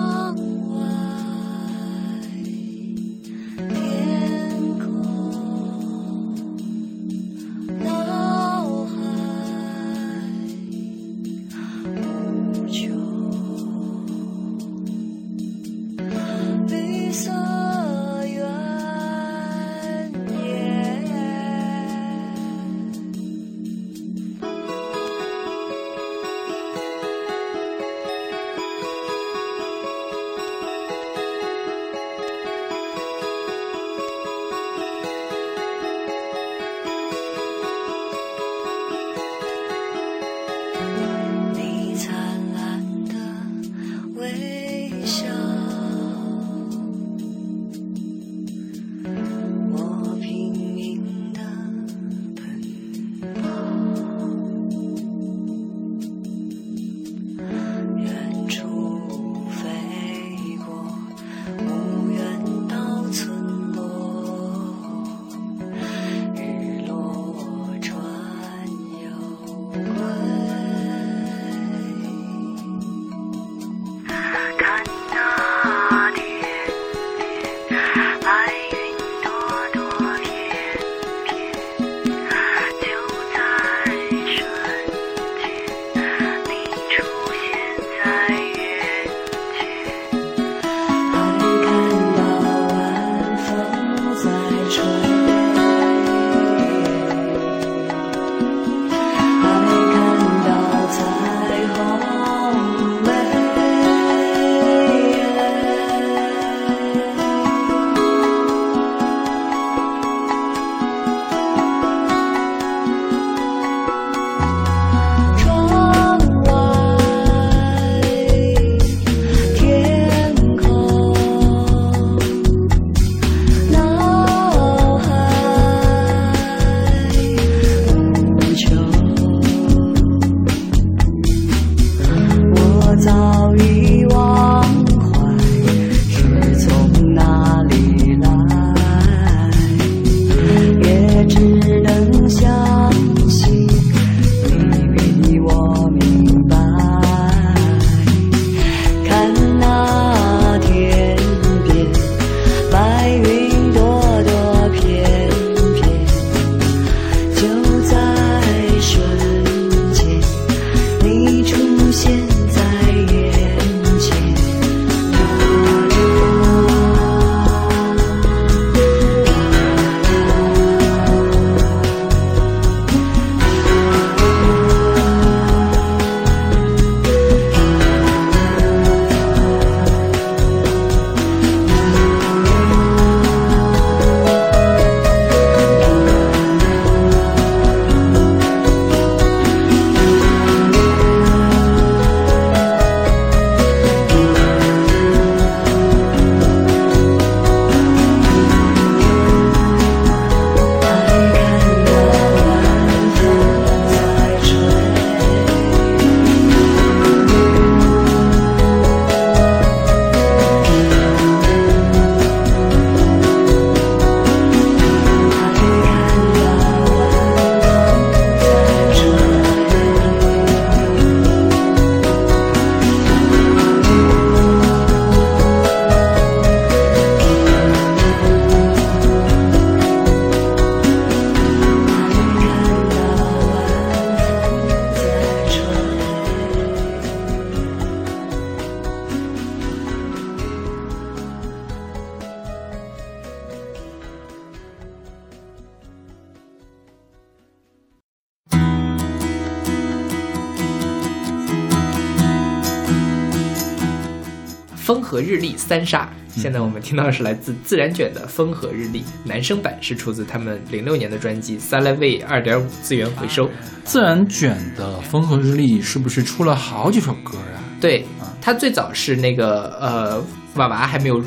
三杀。现在我们听到的是来自自然卷的《风和日丽》，男生版是出自他们零六年的专辑《s a l a v 二点五资源回收》。自然卷的《风和日丽》是不是出了好几首歌啊？对，他最早是那个呃娃娃还没有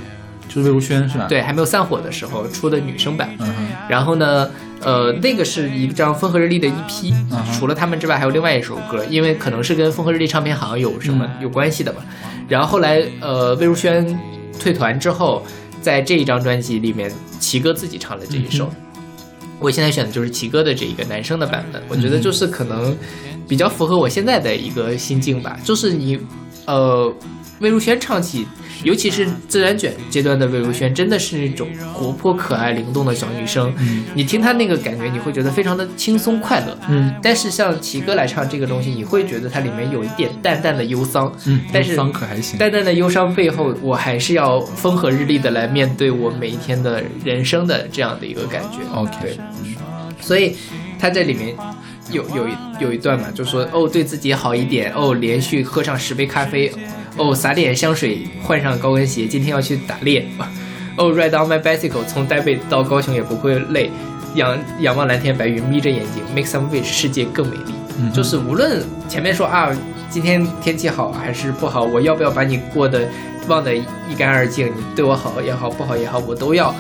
就是魏如萱是吧？，对还没有散伙的时候出的女生版，嗯哼，然后呢，呃，那个是一张风和日丽的 EP，、除了他们之外，还有另外一首歌，因为可能是跟风和日丽唱片行有什么、嗯有关系的嘛。然后后来，呃，魏如萱退团之后，在这一张专辑里面，齐哥自己唱了这一首。嗯我现在选的就是齐哥的这一个男生的版本，我觉得就是可能比较符合我现在的一个心境吧，就是你，呃，魏如萱唱起，尤其是自然卷阶段的魏如萱，真的是那种活泼可爱、灵动的小女生。嗯你听她那个感觉，你会觉得非常的轻松快乐。嗯但是像齐哥来唱这个东西，你会觉得它里面有一点淡淡的忧伤。嗯，但是桑可还行，淡淡的忧伤背后，我还是要风和日丽的来面对我每一天的人生的这样的一个感觉。OK，所以他在里面有有一有一段嘛，就说哦，对自己好一点，哦，连续喝上十杯咖啡，哦，撒点香水，换上高跟鞋，今天要去打猎，哦，ride on my bicycle，从台北到高雄也不会累，仰仰望蓝天白云，眯着眼睛，make some wish，世界更美丽。嗯就是无论前面说啊，今天天气好还是不好，我要不要把你过得忘得一干二净？你对我好也好，不好也好，我都要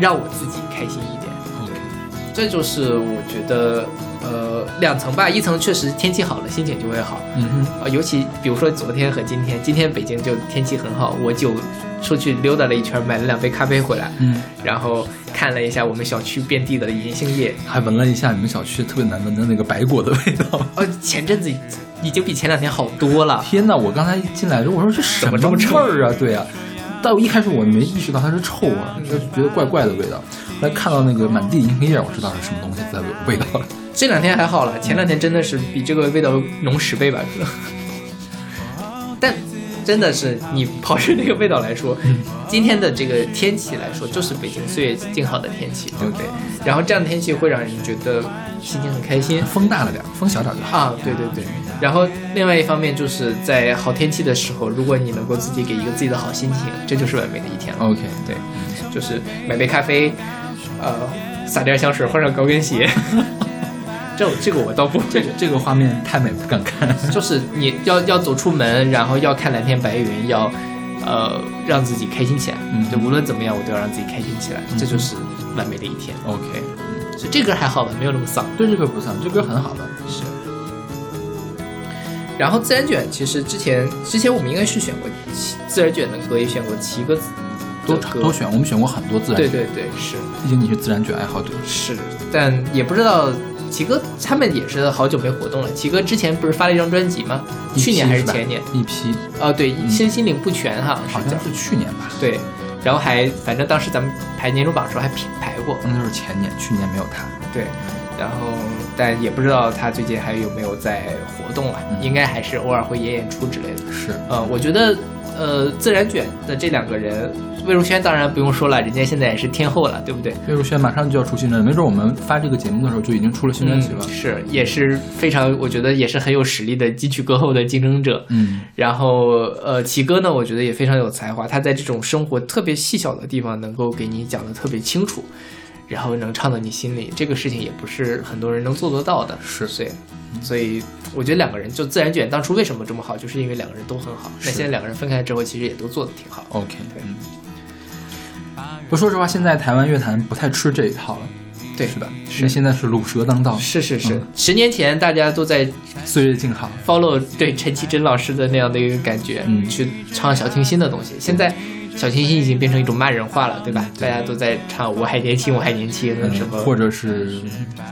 让我自己开心一点。这就是我觉得，呃，两层吧。一层确实天气好了，心情就会好嗯哼，啊、尤其比如说昨天和今天，今天北京就天气很好，我就出去溜达了一圈，买了两杯咖啡回来，嗯，然后看了一下我们小区遍地的银杏叶。还闻了一下你们小区特别难闻的那个白果的味道。呃，前阵子已经比前两天好多了。天哪！我刚才一进来时候我说这什怎么这么臭味儿啊？对啊，但我一开始我没意识到它是臭啊，就觉得怪怪的味道。后来看到那个满地银杏叶，我知道是什么东西在味道了。这两天还好了，前两天真的是比这个味道浓十倍吧，可能。但真的是你刨去那个味道来说，今天的这个天气来说，就是北京岁月静好的天气，对不对？然后这样的天气会让人觉得心情很开心风大了点儿，风小点儿就好。啊，对对对。然后另外一方面就是在好天气的时候，如果你能够自己给一个自己的好心情，这就是完美的一天了。OK，对，就是买杯咖啡，呃，撒点香水，换上高跟鞋。这这个我倒不这个这个画面太美，不敢看。就是你要要走出门，然后要看蓝天白云，要呃让自己开心起来。嗯就无论怎么样，我都要让自己开心起来，这就是完美的一天。OK，所以这歌还好吧，没有那么丧。对这歌不丧，这歌很好的。是。然后自然卷，其实之前之前我们应该是选过齐自然卷的歌，也选过齐歌子都的歌都选，我们选过很多自然卷，对对对，是毕竟你是自然卷爱好者。是，但也不知道齐哥他们也是好久没活动了。奇哥之前不是发了一张专辑吗？去年还是前年？一批，哦，对，身心灵不全哈，好像是去年吧？对，然后还反正当时咱们排年终榜的时候还品排过，那就是前年，去年没有他。对，然后但也不知道他最近还有没有在活动了，嗯应该还是偶尔会演演出之类的。是，呃，我觉得呃自然卷的这两个人，魏如萱当然不用说了，人家现在也是天后了，对不对？魏如萱马上就要出新专辑，没准我们发这个节目的时候就已经出了新专辑了嗯。。是，也是非常，我觉得也是很有实力的金曲歌后的竞争者。嗯，然后，呃，齐哥呢，我觉得也非常有才华，他在这种生活特别细小的地方，能够给你讲的特别清楚，然后能唱到你心里，这个事情也不是很多人能做得到的。是所以，所以我觉得两个人就自然卷当初为什么这么好，就是因为两个人都很好。那现在两个人分开之后，其实也都做得挺好。OK，嗯。不说实话，现在台湾乐坛不太吃这一套了，对，是吧？因是为现在是卤蛇当道，是是是嗯，十年前大家都在岁月静好。follow 对陈绮贞老师的那样的一个感觉，嗯去唱小清新的东西。现在小清新已经变成一种骂人话了，对吧？大家都在唱“我还年轻，我还年轻”嗯什么，或者是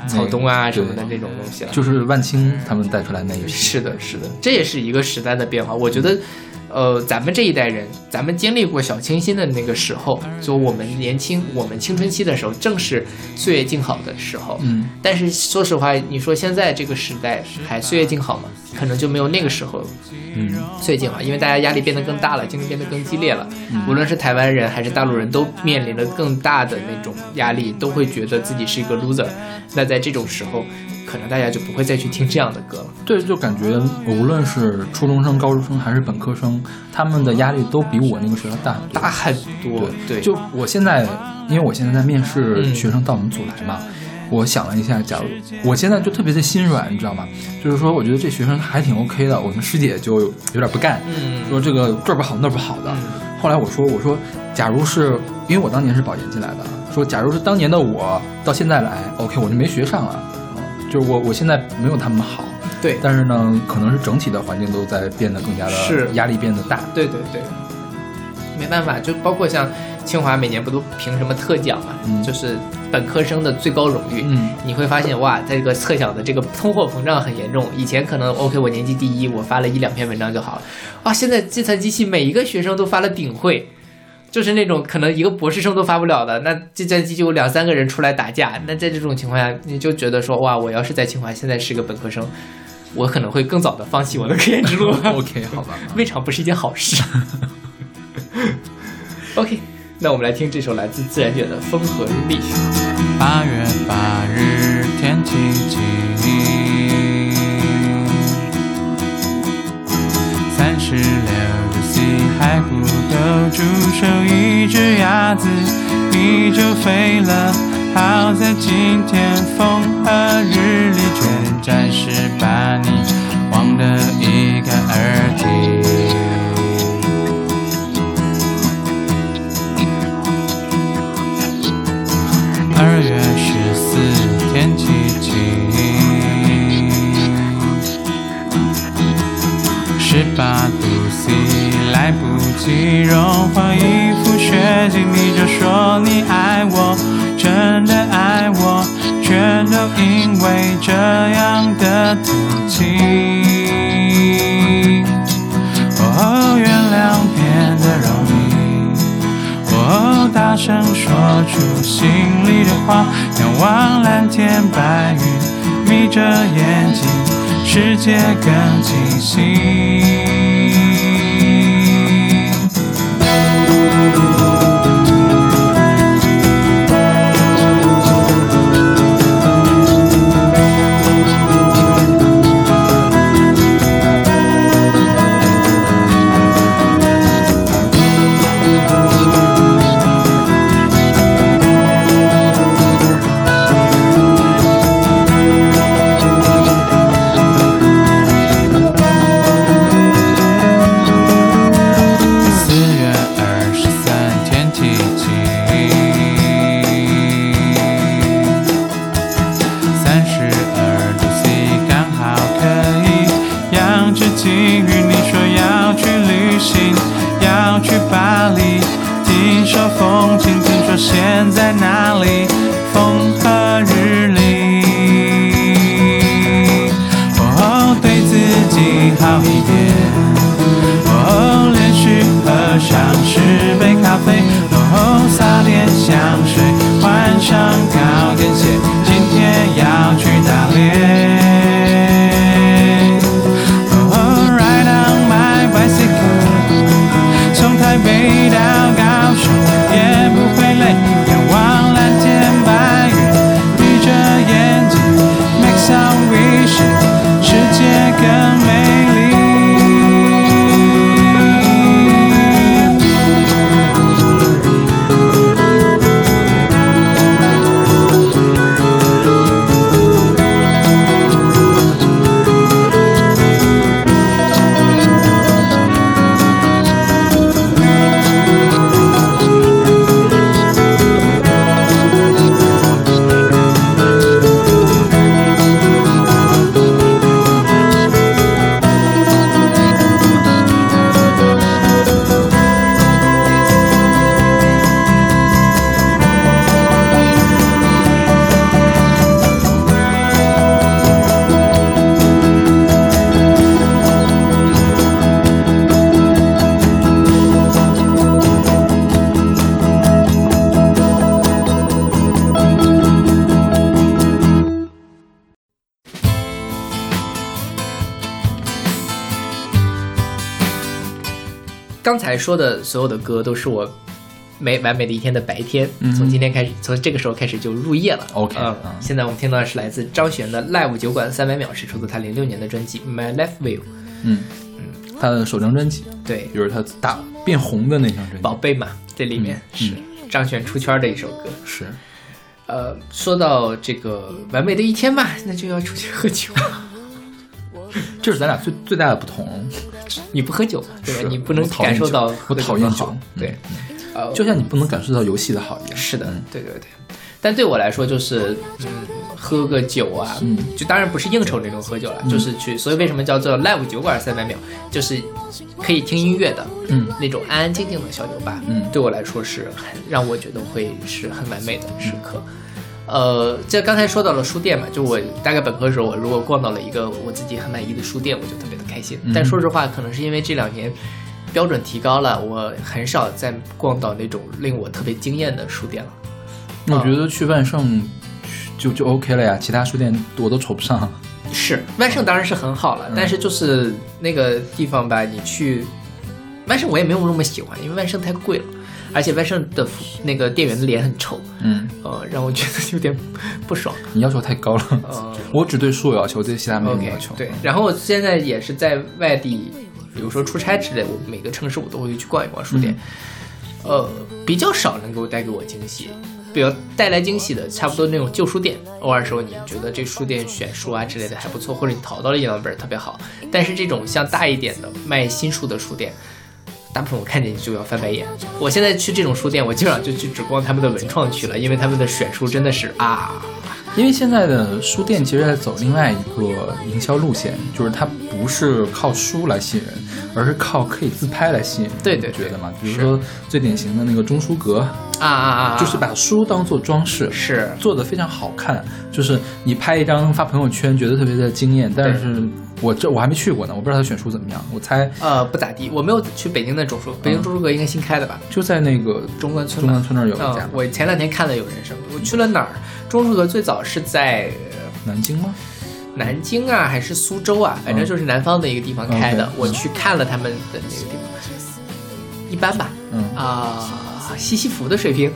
草东啊什么的那种东西了。就是万青他们带出来那一批。是的，是的，这也是一个时代的变化。我觉得，呃，咱们这一代人，咱们经历过小清新的那个时候，就我们年轻，我们青春期的时候，正是岁月静好的时候。嗯，但是说实话，你说现在这个时代还岁月静好吗？可能就没有那个时候嗯，岁月静好，因为大家压力变得更大了，竞争变得更激烈了。无论是台湾人还是大陆人，都面临了更大的那种压力，都会觉得自己是一个 loser。那在这种时候，可能大家就不会再去听这样的歌了。对，就感觉无论是初中生、高中生还是本科生，他们的压力都比我那个时候大很多大很多，对，就我现在，因为我现在在面试嗯学生到我们组来嘛，我想了一下，假如我现在就特别的心软，你知道吗？就是说，我觉得这学生还挺 OK 的，我们师姐就有点不干，嗯说这个这不好那不好的。后来我说，我说，假如是因为我当年是保研进来的，说假如是当年的我到现在来，OK，我就没学上了，啊，就是我我现在没有他们好，对，但是呢，可能是整体的环境都在变得更加的是。压力变得大，对对对，没办法，就包括像清华每年不都评什么特奖嘛，嗯。就是本科生的最高荣誉。嗯。你会发现哇，在这个特奖的这个通货膨胀很严重。以前可能 OK，我年级第一，我发了一两篇文章就好了。啊，现在计算机系每一个学生都发了顶会，就是那种可能一个博士生都发不了的，那计算机就有两三个人出来打架。那在这种情况下，你就觉得说哇，我要是在清华现在是个本科生，我可能会更早的放弃我的科研之路。OK，好吧。未尝不是一件好事。OK，那我们来听这首来自自然界的《风和日丽》。八月八日天气晴，三十六还不够煮熟一只鸭子，你就飞了。好在今天风和日丽，却暂时把你忘得一干二净。二月十四天气晴，十八度 C 来不及融化一副雪景，你就说你爱我，真的爱我，全都因为这样的天气。哦，原谅变得容易。哦，大声说出心里的话，仰望蓝天白云，眯着眼睛，世界更清晰。四现在说的所有的歌都是我美完美的一天的白天，嗯从今天开始，从这个时候开始就入夜了。OK，嗯嗯，现在我们听到的是来自张悬的《Live 酒馆三百秒》，是出自他零六年的专辑《My Life View》。嗯嗯，他的首张专辑，对，就是他大变红的那张专辑，宝贝嘛，这里面嗯是张悬出圈的一首歌。是呃，说到这个完美的一天嘛，那就要出去喝酒。这是咱俩最最大的不同。你不喝酒嘛，对吧？你不能感受到酒我讨厌酒对，呃，就像你不能感受到游戏的好一样。是的嗯，对对对。但对我来说，就是嗯，喝个酒啊，嗯就当然不是应酬那种喝酒了，就是去。所以为什么叫做 live 酒馆三百秒，就是可以听音乐的，嗯那种安安静静的小酒吧，嗯对我来说是很让我觉得会是很完美的时刻。呃，这刚才说到了书店嘛，就我大概本科的时候，我如果逛到了一个我自己很满意的书店，我就特别的开心。嗯但说实话，可能是因为这两年标准提高了，我很少再逛到那种令我特别惊艳的书店了。我觉得去万盛就就 OK 了呀，其他书店我都瞅不上。是万盛当然是很好了，嗯但是就是那个地方吧，你去万盛我也没有那么喜欢，因为万盛太贵了，而且万盛的那个店员的脸很丑，嗯，呃，让我觉得有点不爽。你要求太高了。呃我只对书有要求，对其他没有要求。对。然后我现在也是在外地，比如说出差之类，我每个城市我都会去逛一逛书店，呃，比较少能够带给我惊喜。比较带来惊喜的，差不多那种旧书店，偶尔时候你觉得这书店选书啊之类的还不错，或者你淘到了一两本特别好。但是这种像大一点的卖新书的书店，大部分我看见就要翻白眼。我现在去这种书店，我基本上就去只逛他们的文创区了，因为他们的选书真的是啊，因为现在的书店其实在走另外一个营销路线，就是它不是靠书来吸引人，而是靠可以自拍来吸引人。对对你觉得嘛？比如说最典型的那个中书阁，啊啊啊啊！就是把书当做装饰，是做的非常好看。就是你拍一张发朋友圈，觉得特别的惊艳，但是我这我还没去过呢，我不知道他选书怎么样。我猜呃不咋地，我没有去北京的中书，北京中书阁应该新开的吧？就在那个中关村中关村那儿有一家嗯，，我前两天看了有人生，我去了哪儿？中书阁最早是在呃南京吗？南京啊，还是苏州啊？反正就是南方的一个地方开的。嗯我去看了他们的那个地方，一般吧。嗯，啊、西西弗的水平，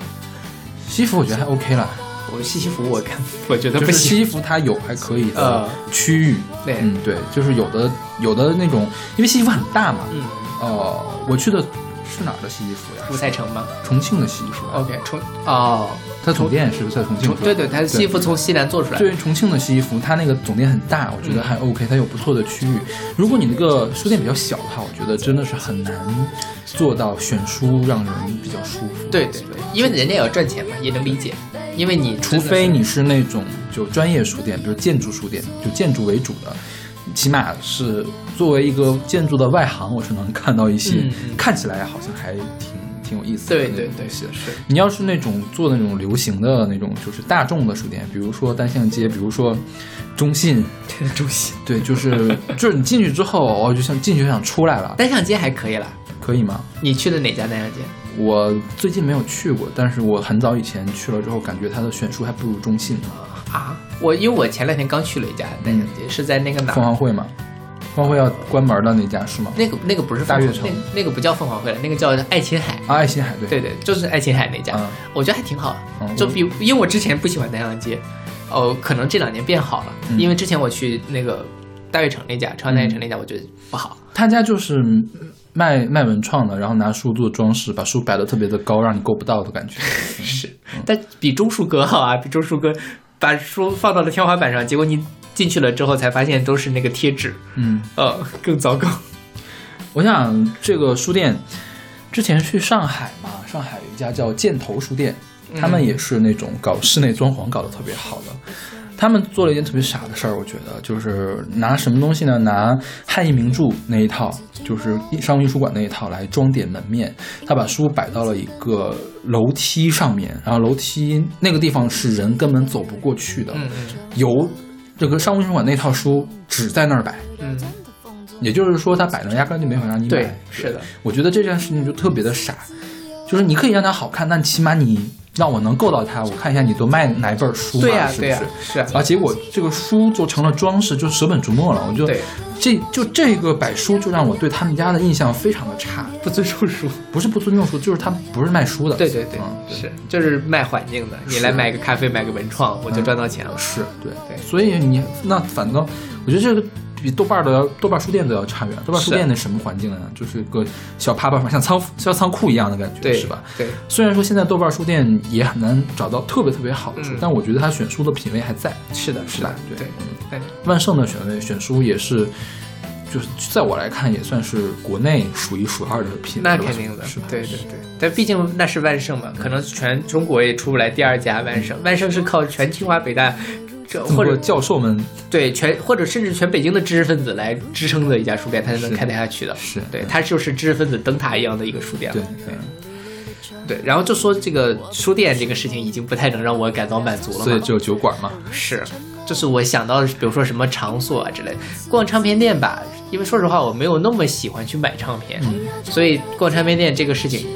西服我觉得还 OK 了，我西西弗我看我觉得就是不行。西弗它有还可以的呃区域，对嗯对，就是有的有的那种，因为西西弗很大嘛，嗯，哦，我去的是哪儿的西服呀？五彩城吗重庆的西服，？OK，重哦，它总店是不是在重庆重？对对，它的西服从西南做出来的。对重庆的西服，它那个总店很大，我觉得还 OK，它有不错的区域。如果你那个书店比较小的话，我觉得真的是很难做到选书让人比较舒服。对对对，因为人家也要赚钱嘛，也能理解。因为你除非你是那种就专业书店，比如建筑书店，就建筑为主的，起码是作为一个建筑的外行，我是能看到一些、看起来好像还挺挺有意思的对对对。是你要是那种做那种流行的那种，就是大众的书店，比如说单向街，比如说中信，中信对，就是就是你进去之后，哦就想进去就想出来了，单向街还可以了。可以吗？你去的哪家单向街？我最近没有去过，但是我很早以前去了之后，感觉它的选书还不如中信呢。啊，我因为我前两天刚去了一家单向街，是在那个哪儿？凤凰汇嘛，凤凰汇要关门的那家是吗？那个那个不是大悦城那那个不叫凤凰汇了，那个叫爱琴海。啊，爱琴海对对对，就是爱琴海那家，嗯我觉得还挺好。嗯就比因为我之前不喜欢南阳街，哦，可能这两年变好了。嗯因为之前我去那个大悦城那家，朝阳大悦城那家，我觉得不好。他家就是卖卖文创的，然后拿书做装饰，把书摆的特别的高，让你够不到的感觉。是，但比钟树哥好啊，比中书阁把书放到了天花板上，结果你进去了之后才发现都是那个贴纸，嗯，呃，更糟糕。我想这个书店之前去上海嘛，上海有一家叫箭头书店，他们也是那种搞室内装潢搞得特别好的。他们做了一件特别傻的事儿，我觉得就是拿什么东西呢？拿汉译名著那一套，就是商务印书馆那一套来装点门面。他把书摆到了一个楼梯上面，然后楼梯那个地方是人根本走不过去的，嗯嗯由这个商务印书馆那套书只在那儿摆，嗯，也就是说他摆那儿压根儿就没有让你买。对，是的，我觉得这件事情就特别的傻，就是你可以让它好看，但起码你让我能够到它，我看一下你都卖哪本书嘛，对呀、对呀、是？是啊，而结果这个书就成了装饰，就舍本逐末了。我就对这就这个摆书就让我对他们家的印象非常的差，不尊重书。不是不尊重书，就是他不是卖书的。对对对，嗯是就是卖环境的。你来买个咖啡，买个文创，我就赚到钱了。是对对所以你那反倒，我觉得这个比豆瓣儿的要豆瓣书店都要差远。豆瓣书店那什么环境呢？就是个小趴趴，像仓像仓库一样的感觉，对，是吧？？对，虽然说现在豆瓣书店也很难找到特别特别好的书，嗯但我觉得他选书的品味还在。是的，是的吧，对对对。万盛的选位选书也是，就是在我来看也算是国内数一数二的品。那肯定的是吧？，对对对，但毕竟那是万盛嘛，可能全中国也出不来第二家万盛。万盛是靠全清华北大，这或者教授们对全或者甚至全北京的知识分子来支撑的一家书店，它才能开得下去的。是对，它就是知识分子灯塔一样的一个书店。对对对，然后就说这个书店这个事情已经不太能让我感到满足了嘛。所以只有酒馆嘛。是，就是我想到的是，比如说什么场所啊之类，逛唱片店吧。因为说实话，我没有那么喜欢去买唱片，所以逛唱片店这个事情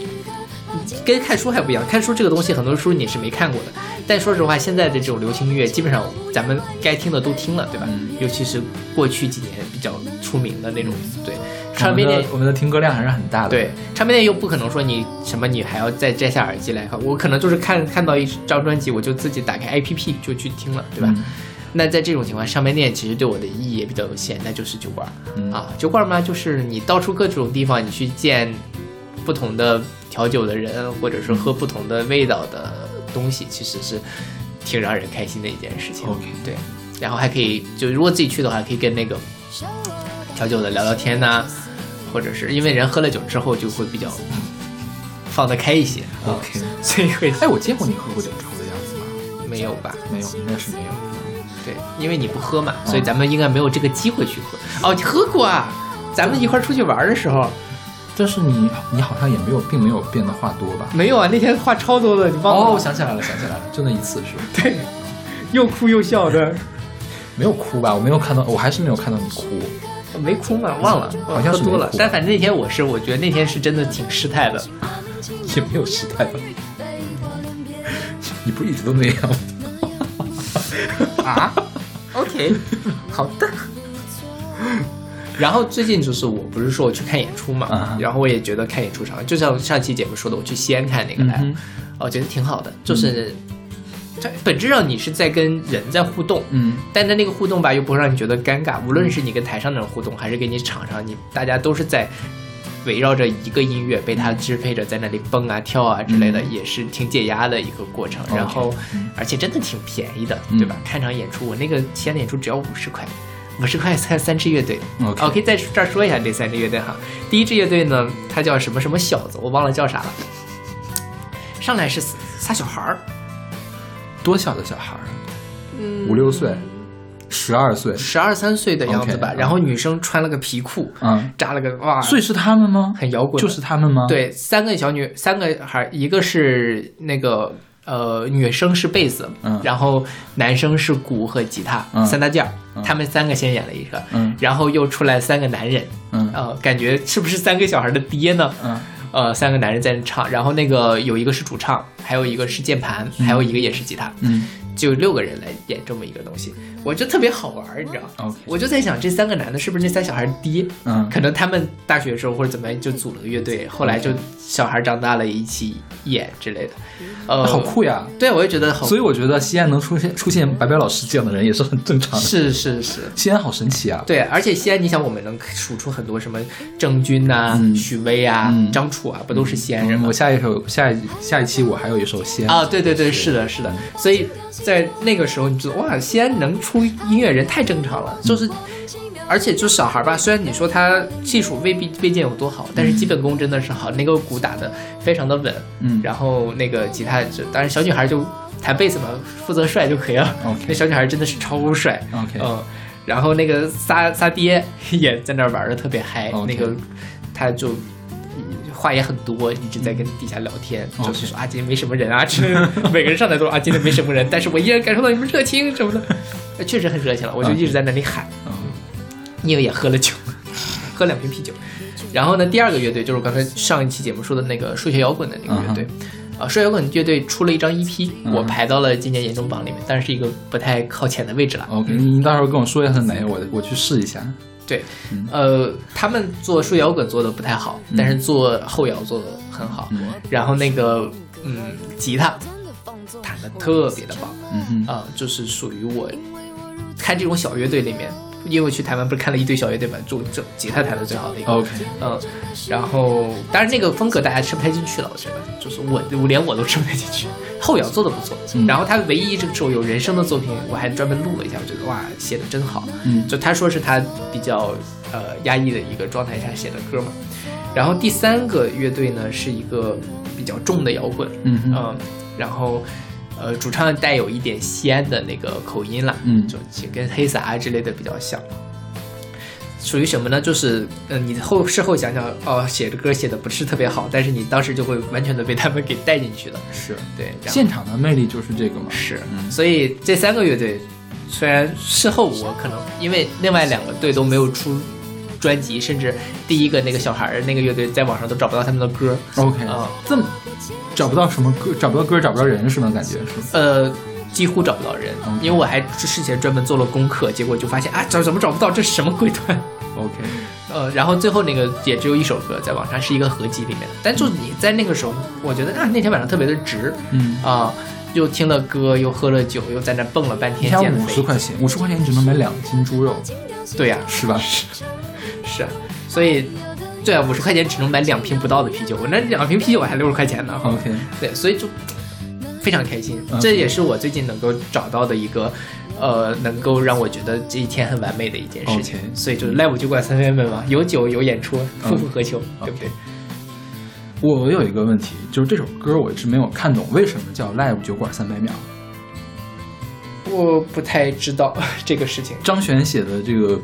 跟看书还不一样。看书这个东西，很多书你是没看过的。但说实话，现在的这种流行音乐，基本上咱们该听的都听了，对吧？尤其是过去几年比较出名的那种，对唱片店我们的我们的听歌量还是很大的。对，唱片店又不可能说你什么，你还要再摘下耳机来看。我可能就是看看到一张专辑，我就自己打开 APP 就去听了，对吧？嗯那在这种情况，唱片店其实对我的意义也比较有限，那就是酒馆、嗯啊。酒馆嘛，就是你到处各种地方，你去见不同的调酒的人，或者是喝不同的味道的东西，其实是挺让人开心的一件事情。OK 对，然后还可以，就如果自己去的话，可以跟那个调酒的聊聊天呐、或者是因为人喝了酒之后就会比较放得开一些。OK。所以会哎，我见过你喝过酒之后的样子吗？没有吧？没有，应该是没有。对，因为你不喝嘛，所以咱们应该没有这个机会去喝。哦，你喝过啊？咱们一块儿出去玩的时候但是你你好像也没有，并没有变得话多吧？没有啊？那天话超多的，你忘了？哦，我想起来了，想起来了，就那一次是吧？对，又哭又笑的，没有哭吧？我没有看到，我还是没有看到你哭。没哭嘛？忘了，好像是喝多了。但反正那天我是，我觉得那天是真的挺失态的。也没有失态吧？你不一直都那样吗？啊？OK，好的。然后最近就是我不是说我去看演出嘛，啊。然后我也觉得看演出场，就像上期节目说的，我去西安看那个来，我觉得挺好的，就是它本质上你是在跟人在互动，嗯。但在那个互动吧，又不会让你觉得尴尬。无论是你跟台上的人互动，还是跟你场上，你大家都是在围绕着一个音乐被它支配着，在那里蹦啊跳啊之类的，嗯。也是挺解压的一个过程。然后嗯，而且真的挺便宜的，嗯。对吧？看场演出，我那个西安的演出只要五十块。五十块三三支乐队 OK 我可以在这儿说一下这三支乐队哈。第一支乐队呢，它叫什么什么小子，我忘了叫啥了。上来是仨小孩儿，多小的小孩儿五六岁，十二岁。十二三岁的样子吧。然后女生穿了个皮裤，嗯，扎了个哇，所以是他们吗？很摇滚，就是他们吗？，对，三个小女，三个孩，一个是那个呃女生是贝斯，嗯。然后男生是鼓和吉他，嗯。三大件儿，嗯。他们三个先演了一个，嗯。然后又出来三个男人，嗯。呃，感觉是不是三个小孩的爹呢？嗯。呃，三个男人在那唱，然后那个有一个是主唱，还有一个是键盘，还有一个也是吉他，嗯就六个人来演这么一个东西，我觉得特别好玩儿，你知道吗我就在想，这三个男的是不是那三小孩的爹？嗯可能他们大学的时候或者怎么样就组了个乐队，后来就小孩长大了一起演之类的，呃，好酷呀！对，我也觉得好，所以我觉得西安能出现出现白白老师这样的人也是很正常的。是是是。西安好神奇啊！对，而且西安，你想，我们能数出很多什么郑钧呐、嗯许巍啊、嗯张楚啊，不都是西安人吗嗯我？下一首下一下一期我还有一首西安。啊，对对对，是的，是的。所以在那个时候，你觉得哇，西安能出音乐人太正常了，就是。而且就小孩吧，虽然你说他技术未必未见有多好，但是基本功真的是好。那个鼓打的非常的稳，嗯然后那个吉他就，当然小女孩就弹贝斯嘛，负责帅就可以了。那小女孩真的是超帅 OK 嗯，然后那个仨仨爹也在那玩的特别嗨那个他就话也很多，一直在跟底下聊天就是说啊今天没什么人啊，这 每个人上来都说啊今天没什么人，但是我依然感受到你们热情什么的，呃确实很热情了，我就一直在那里喊。嗯因为也喝了酒，喝两瓶啤酒。然后呢，第二个乐队就是我刚才上一期节目说的那个数学摇滚的那个乐队，啊，数学摇滚乐队出了一张 EP，、嗯我排到了今年年终榜里面，但是是一个不太靠前的位置了。OK，你到时候跟我说一下是哪个，我我去试一下。对，嗯。呃，他们做说摇滚做的不太好，但是做后摇做的很好。嗯。然后那个，嗯，吉他弹的特别的棒，啊、就是属于我开这种小乐队里面，因为我去台湾不是看了一堆小乐队嘛，就就吉他弹的最好的一个。OK，嗯，然后当然那个风格大家吃不太进去了，我觉得，就是我我连我都吃不太进去。后摇做的不错，嗯然后他唯一这个首有人声的作品，我还专门录了一下，我觉得哇，写的真好。嗯就他说是他比较呃压抑的一个状态下写的歌嘛。然后第三个乐队呢是一个比较重的摇滚，嗯，然后呃主唱带有一点西安的那个口音啦，嗯就跟黑撒啊之类的比较像。属于什么呢？就是，嗯、你后事后想想，哦，写的歌写的不是特别好，但是你当时就会完全的被他们给带进去了。是对，现场的魅力就是这个嘛。是，嗯所以这三个乐队，虽然事后我可能因为另外两个队都没有出专辑，甚至第一个那个小孩儿那个乐队在网上都找不到他们的歌，OK，啊这么找不到什么歌，找不到歌，找不到人是吗？感觉是。呃，几乎找不到人因为我还事前专门做了功课，结果就发现啊，找怎么找不到，这是什么鬼团？OK，呃，然后最后那个也只有一首歌在网上是一个合集里面的，但就你在那个时候，我觉得啊那天晚上特别的值嗯，啊、又听了歌，又喝了酒，又在那蹦了半天减肥五十，块钱，五十块钱你只能买两斤猪肉，对呀、是吧？是啊，所以对啊，五十块钱只能买两瓶不到的啤酒，我那两瓶啤酒还六十块钱呢。OK，对，所以就非常开心嗯，这也是我最近能够找到的一个。呃，能够让我觉得这一天很完美的一件事情所以就是 live 酒馆三分本嘛，有酒有演出，夫复何求，对不对？我有一个问题，就是这首歌我一直没有看懂，为什么叫 Live 酒馆三百秒？我不太知道 这个事情。张悬写的这个，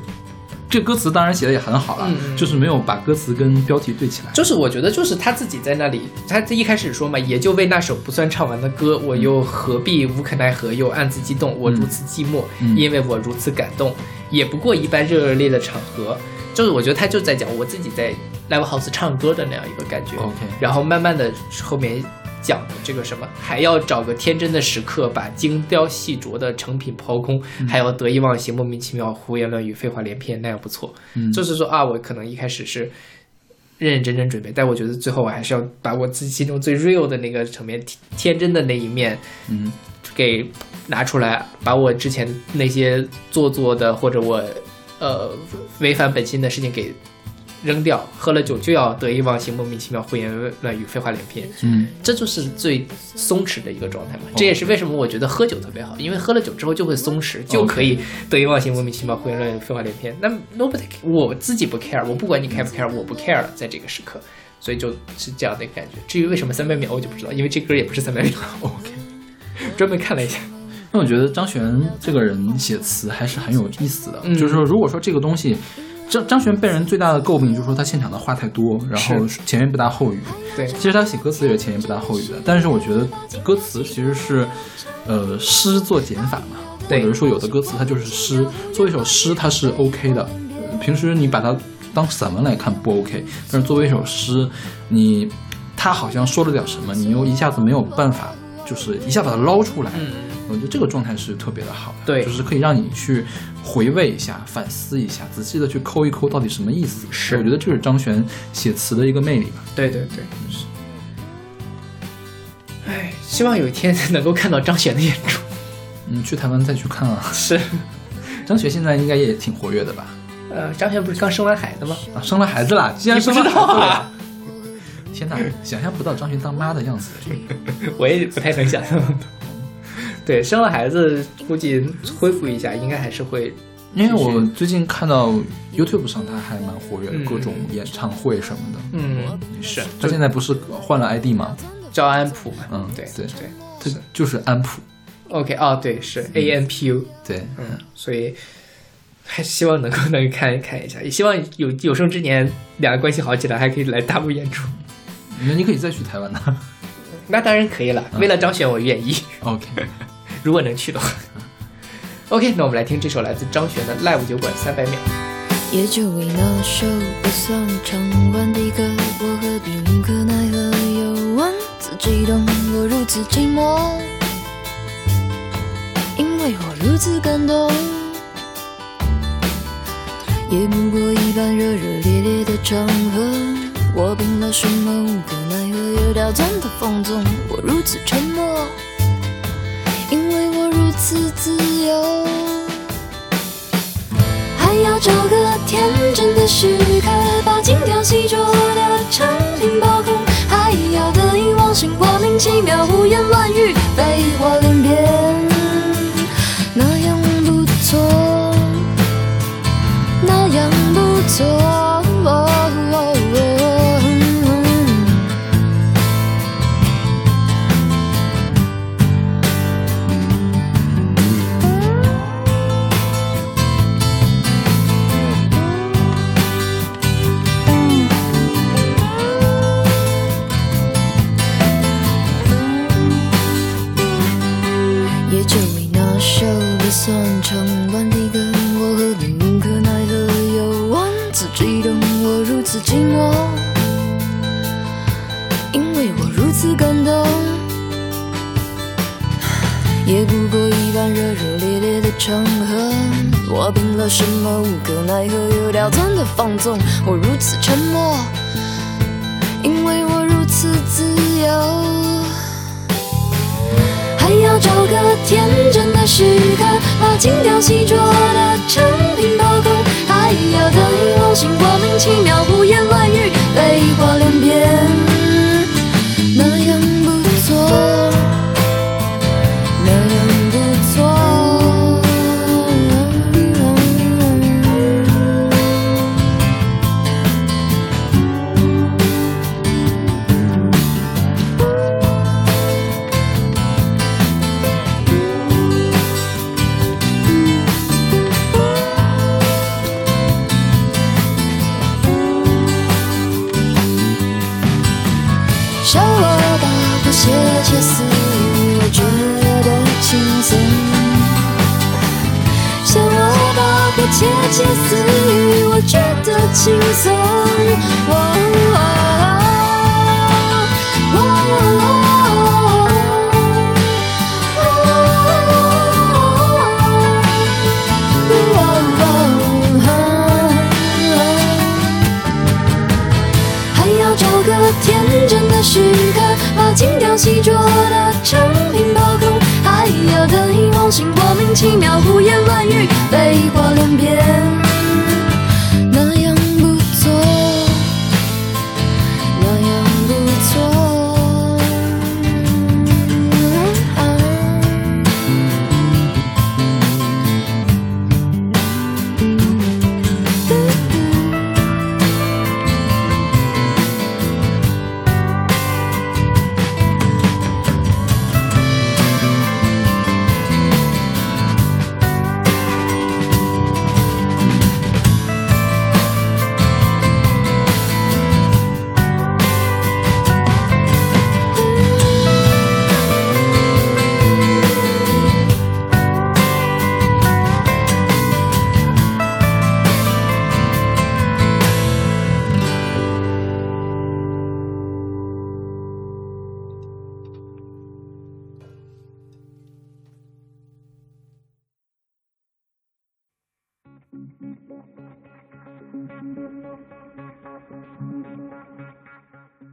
这歌词当然写的也很好了，就是没有把歌词跟标题对起来。就是我觉得，就是他自己在那里，他一开始说嘛，也就为那首不算唱完的歌，我又何必无可奈何，又暗自激动，我如此寂寞，嗯因为我如此感动，也不过一般热热烈的场合。就是我觉得他就在讲我自己在 live house 唱歌的那样一个感觉。OK 然后慢慢的后面讲的这个什么，还要找个天真的时刻，把精雕细琢的成品抛空，嗯。还要得意忘形、莫名其妙、胡言乱语、废话连篇，那样不错。嗯。就是说啊，我可能一开始是认认真真准备，但我觉得最后我还是要把我自己心中最 real 的那个层面、天天真的那一面嗯。给拿出来，把我之前那些做作的或者我呃违反本心的事情给扔掉。喝了酒就要得意忘形、莫名其妙、胡言乱语、废话连篇，嗯这就是最松弛的一个状态嘛。这也是为什么我觉得喝酒特别好，因为喝了酒之后就会松弛，就可以得意忘形、莫名其妙、胡言乱语、废话连篇。那 nobody，我自己不 care，我不管你 care 不 care，我不 care 了，在这个时刻，所以就是这样的感觉。至于为什么三百秒，我就不知道，因为这歌也不是三百秒。OK。专门看了一下，那我觉得张悬这个人写词还是很有意思的，嗯就是说，如果说这个东西，张张悬被人最大的诟病就是说他现场的话太多，然后前言不搭后语。对其实他写歌词也是前言不搭后语的，但是我觉得歌词其实是，呃，诗做减法嘛，或对者是说有的歌词它就是诗，作为一首诗它是 OK 的，呃平时你把它当散文来看不 OK，但是作为一首诗，你他好像说了点什么，你又一下子没有办法，就是一下把它捞出来。嗯，我觉得这个状态是特别的好的，对就是可以让你去回味一下、反思一下，仔细的去抠一抠到底什么意思。是我觉得这是张悬写词的一个魅力吧。对对对，是。唉，希望有一天能够看到张悬的演出。嗯，去台湾再去看啊。是，张悬现在应该也挺活跃的吧？呃，张悬不是刚生完孩子吗？啊，生了孩子了，竟然生了孩子了！天哪，想象不到张悬当妈的样子。我也不太能想象。对，生了孩子，估计恢复一下，应该还是会。因为我最近看到 YouTube 上他还蛮活跃的，嗯各种演唱会什么的。嗯，是，他现在不是换了 ID 吗？叫安普嘛。嗯对对对。他就是安普。OK，哦，对，是 A N P U。对，嗯，所以还希望能够能看看一下，也希望有有生之年两个关系好起来，还可以来大陆演出。那你可以再去台湾的。那当然可以了，为了张悬，我愿意。OK。如果能去的话。OK，那我们来听这首来自张悬的《Live 酒馆三百秒》。也就为那首不算唱完的歌，我何必无可奈何又问自激动，我如此寂寞，因为我如此感动。也不过一般热热烈烈的场合，我拼了什么无可奈何，又刁钻的放纵，我如此沉默，次自由。还要找个天真的时刻，把精雕细琢的成品包空，还要得意忘形，莫名其妙，胡言乱语，废话连篇，那样不错，那样不错。寂寞，因为我如此感动。也不过一般热热烈烈的场合，我拼了什么无可奈何，又刁钻的放纵，我如此沉默，因为我如此自由。还要找个天真的时刻，把精雕细琢的成品包空，要得意忘形，莫名其妙，胡言乱语，废话连篇，那样不错，窃窃私语，我觉得轻松。哦哦还要找个天真的时刻，把精雕细琢的成品包空，还要得意忘形，莫名其妙，胡言乱语，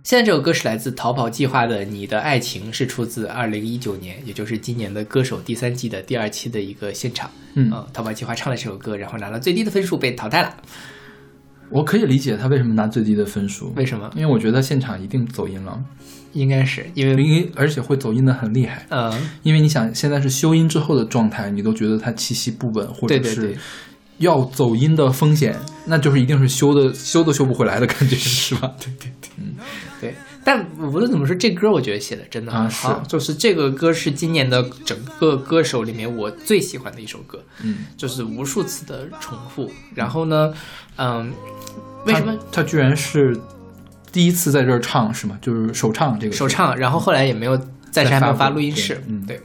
现在这首歌是来自逃跑计划的《你的爱情》，是出自二零一九年，也就是今年的歌手第三季的第二期的一个现场。嗯呃逃跑计划唱了这首歌，然后拿了最低的分数被淘汰了。我可以理解他为什么拿最低的分数，为什么？因为我觉得现场一定走音了，应该是因为因为而且会走音的很厉害。嗯，因为你想，现在是修音之后的状态，你都觉得它气息不稳，或者是对对对要走音的风险，那就是一定是修的修都修不回来的感觉，是吧？对对对，对，但无论怎么说，这歌我觉得写的真的很啊好，是就是这个歌是今年的整个歌手里面我最喜欢的一首歌，嗯，就是无数次的重复。然后呢，嗯，为什么他他居然是第一次在这儿唱是吗？就是首唱这个首唱，然后后来也没有暂时还没有发录音室，嗯对。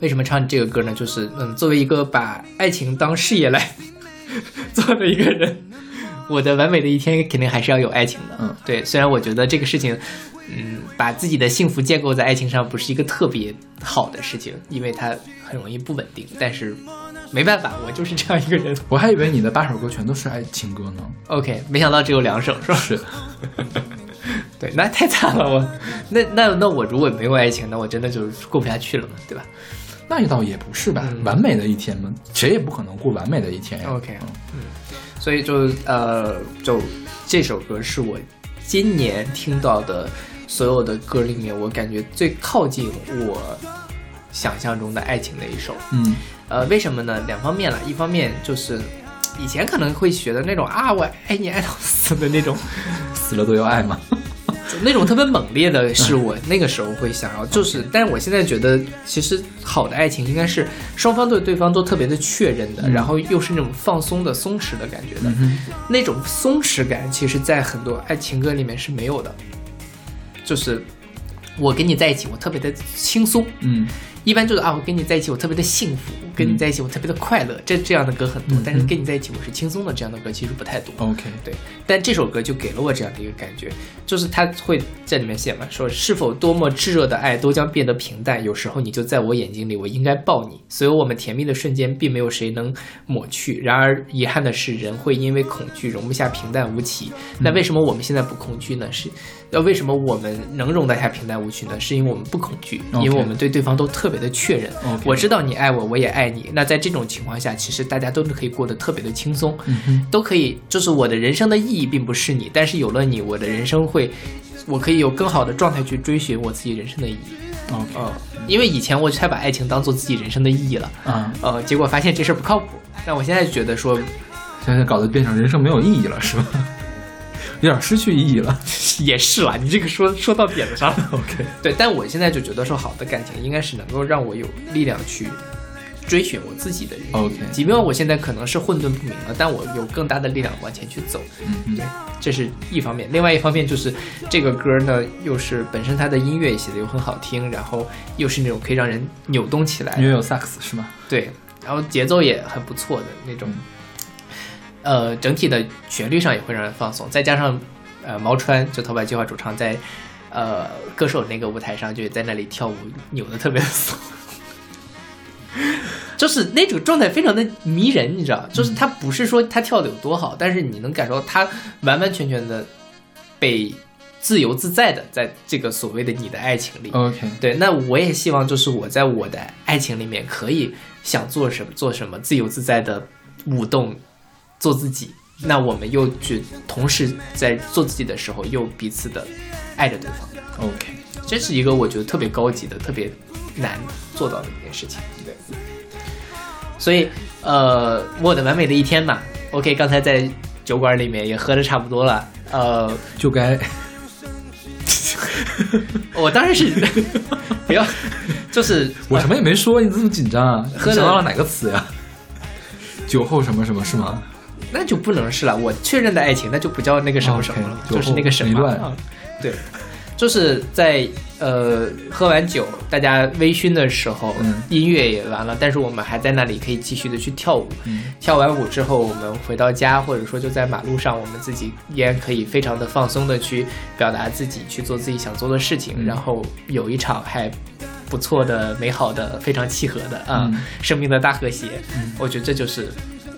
为什么唱这个歌呢？就是嗯，作为一个把爱情当事业来 做的一个人，我的完美的一天肯定还是要有爱情的。嗯，对。虽然我觉得这个事情嗯，把自己的幸福建构在爱情上，不是一个特别好的事情，因为它很容易不稳定。但是没办法，我就是这样一个人。我还以为你的八首歌全都是爱情歌呢。OK，没想到只有两首，是吧？是，对，那太惨了，我那那那我如果没有爱情，那我真的就过不下去了嘛，对吧那倒也不是吧，嗯完美的一天嘛，谁也不可能过完美的一天呀。？OK，嗯嗯，所以就呃，就这首歌是我今年听到的所有的歌里面，我感觉最靠近我想象中的爱情的一首。嗯呃，为什么呢？两方面了，一方面就是以前可能会学的那种啊，我爱你爱到死的那种，死了都要爱嘛。那种特别猛烈的，是我那个时候会想要，就是，但是我现在觉得，其实好的爱情应该是双方对对方都特别的确认的，然后又是那种放松的、松弛的感觉的，那种松弛感，其实在很多爱情歌里面是没有的，就是我跟你在一起，我特别的轻松，嗯一般就是啊，我跟你在一起，我特别的幸福；跟你在一起，我特别的快乐。这这样的歌很多，但是跟你在一起，我是轻松的。这样的歌其实不太多。，OK，对，但这首歌就给了我这样的一个感觉，就是他会在里面写嘛，说是否多么炙热的爱都将变得平淡，有时候你就在我眼睛里，我应该抱你。所有我们甜蜜的瞬间，并没有谁能抹去。然而遗憾的是，人会因为恐惧容不下平淡无奇。那为什么我们现在不恐惧呢？是，那，为什么我们能容得下平淡无奇呢？是因为我们不恐惧，因为我们对对方都特别的确认。我知道你爱我，我也爱你。那在这种情况下，其实大家都是可以过得特别的轻松，都可以。就是我的人生的意义并不是你，但是有了你，我的人生会，我可以有更好的状态去追寻我自己人生的意义。嗯，因为以前我太把爱情当做自己人生的意义了，啊，呃，结果发现这事儿不靠谱。但我现在觉得说，现在搞得变成人生没有意义了，是吧？有点失去意义了。也是啦，你这个说说到点子上了。OK，对，但我现在就觉得说，好的感情应该是能够让我有力量去追寻我自己的人。OK 即便我现在可能是混沌不明了，但我有更大的力量往前去走。嗯对，这是一方面。另外一方面就是这个歌呢，又是本身它的音乐写的又很好听，然后又是那种可以让人扭动起来因为有萨克斯是吗？对，然后节奏也很不错的那种，呃，整体的旋律上也会让人放松，再加上呃毛川就头发计划主唱在呃歌手那个舞台上就在那里跳舞，扭的特别松。就是那种状态非常的迷人，你知道，就是他不是说他跳的有多好，但是你能感受到他完完全全的被自由自在的在这个所谓的你的爱情里，OK，对，那我也希望就是我在我的爱情里面可以想做什么做什么，自由自在的舞动，做自己。那我们又去同时在做自己的时候，又彼此的爱着对方，OK，这是一个我觉得特别高级的、特别难做到的一件事情。对，所以呃，我的完美的一天嘛，OK，刚才在酒馆里面也喝的差不多了，呃，就该 我当然是 不要，就是我什么也没说，你这么紧张啊？喝想到了哪个词呀？酒后什么什么是吗？那就不能是了。我确认的爱情，那就不叫那个什么什么了就是那个什么没乱啊。对，就是在呃喝完酒，大家微醺的时候，嗯音乐也完了，但是我们还在那里可以继续的去跳舞。嗯跳完舞之后，我们回到家，或者说就在马路上，我们自己依然可以非常的放松的去表达自己，去做自己想做的事情，嗯然后有一场还。不错的、美好的、非常契合的啊，嗯生命的大和谐，我觉得这就是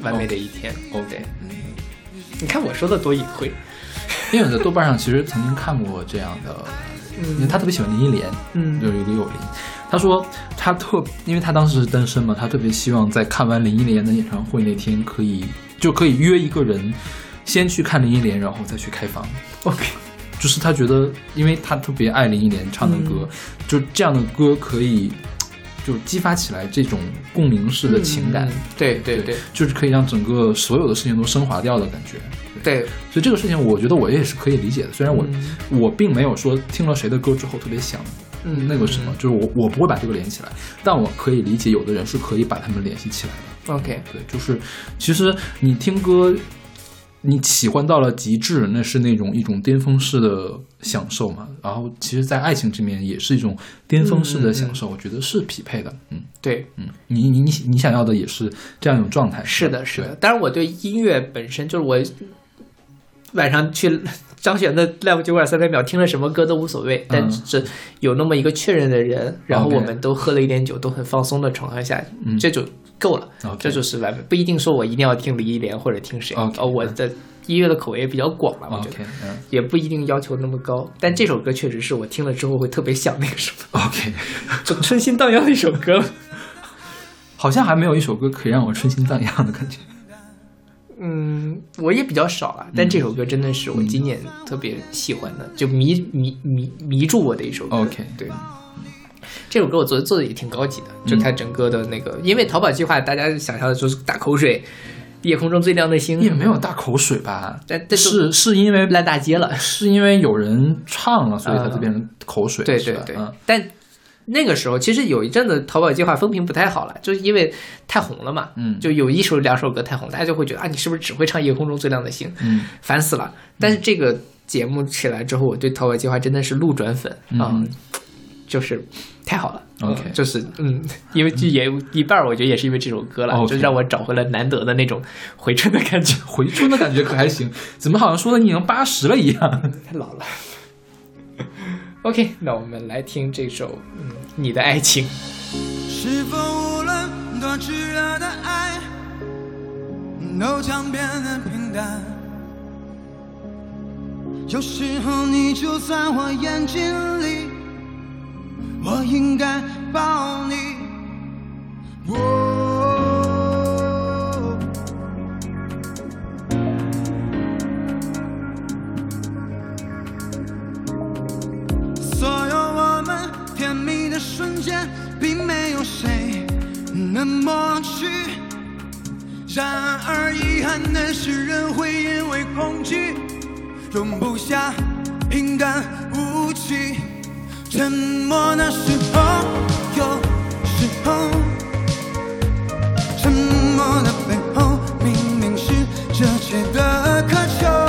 完美的一天。OK，嗯。你看我说的多隐晦，因为我在豆瓣上其实曾经看过这样的，因为他特别喜欢林忆莲，嗯。有一个友邻，他说他特，因为他当时是单身嘛，他特别希望在看完林忆莲的演唱会那天可以就可以约一个人，先去看林忆莲，然后再去开房。OK，就是他觉得，因为他特别爱林忆莲唱的歌，就这样的歌可以就激发起来这种共鸣式的情感，嗯对对对就是可以让整个所有的事情都升华掉的感觉。对，所以这个事情，我觉得我也是可以理解的。虽然我、嗯我并没有说听了谁的歌之后特别想嗯那个什么，就是我我不会把这个连起来，但我可以理解有的人是可以把他们联系起来的。OK，对，就是其实你听歌，你喜欢到了极致，那是那种一种巅峰式的享受嘛。然后其实，在爱情这面也是一种巅峰式的享受，我觉得是匹配的。嗯对，嗯，你你你你想要的也是这样一种状态。是的，是的。当然，我对音乐本身就是我晚上去张悬的 live 九点三三秒听了什么歌都无所谓，但嗯是有那么一个确认的人，然后我们都喝了一点酒，都很放松的状态下，嗯这就够了。这就是完美，不一定说我一定要听李忆莲或者听谁。呃，我的音乐的口味也比较广了，我觉得 OK，嗯也不一定要求那么高。但这首歌确实是我听了之后会特别想那个什么，，OK，就春心荡漾的一首歌。好像还没有一首歌可以让我春心荡漾的感觉。嗯，我也比较少了，但这首歌真的是我今年特别喜欢的，就迷迷迷迷住我的一首歌。OK 对，这首歌我做的做的也挺高级的，就它整个的那个，因为淘宝计划大家想象的就是大口水，夜空中最亮的星，也没有大口水吧？但但是是因为烂大街了。是因为有人唱了，所以它就变成口水。对对对，嗯但那个时候其实有一阵子淘宝计划风评不太好了，就是因为太红了嘛，嗯就有一首两首歌太红，大家就会觉得啊，你是不是只会唱夜空中最亮的星？嗯烦死了。但是这个节目起来之后，我对淘宝计划真的是路转粉啊、嗯就是太好了。OK 嗯就是嗯，因为就也一半儿我觉得也是因为这首歌了就让我找回了难得的那种回春的感觉。回春的感觉可还行？怎么好像说的你已经八十了一样？太老了。OK，那我们来听这首嗯《你的爱情》。是否无论多炽热的爱，都将变得平淡？有时候你就在我眼睛里，我应该抱你。哦所有我们甜蜜的瞬间，并没有谁能抹去。然而遗憾的是，人会因为恐惧容不下平淡无奇。沉默的时候，有时候，沉默的背后，明明是这切的渴求。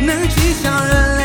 能取笑人。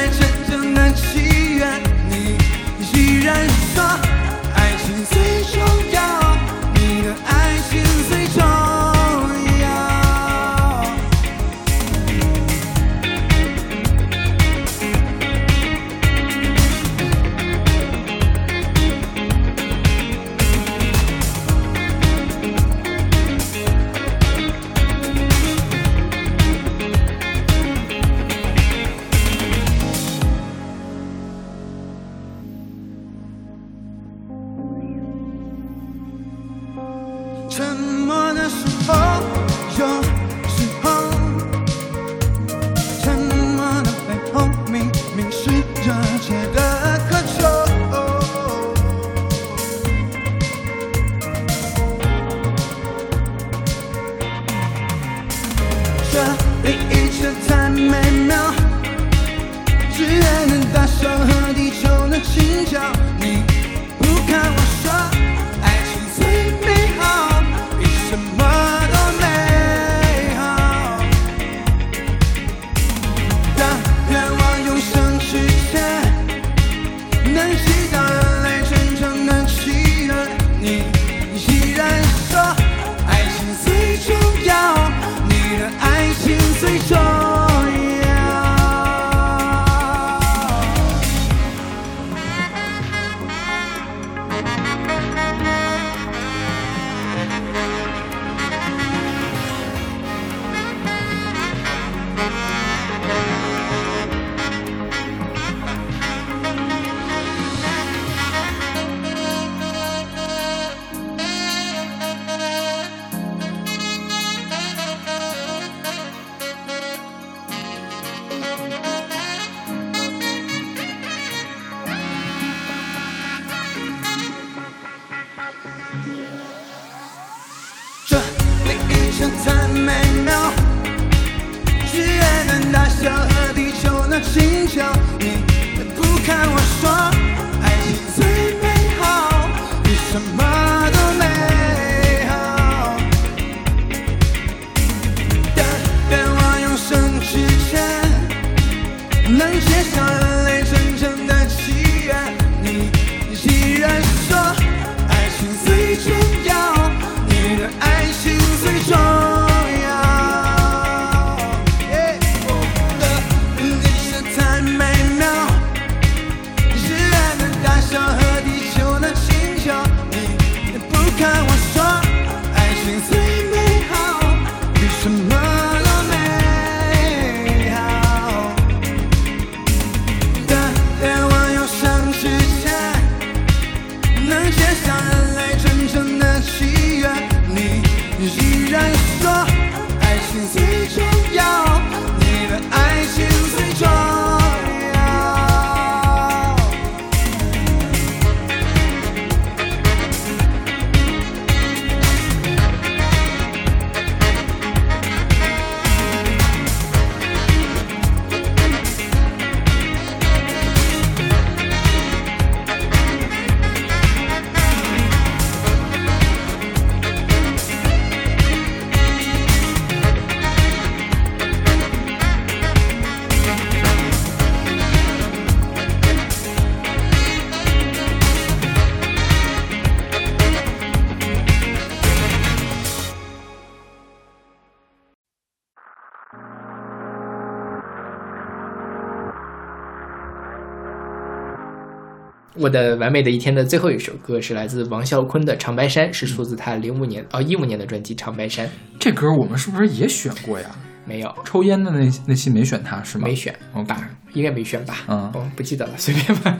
我的完美的一天的最后一首歌是来自王啸坤的《长白山》，是出自他零五年哦一五年的专辑《长白山》。这歌我们是不是也选过呀？没有，抽烟的那那期没选他是吗？没选 OK 吧？应该没选吧？嗯哦，不记得了，随便吧。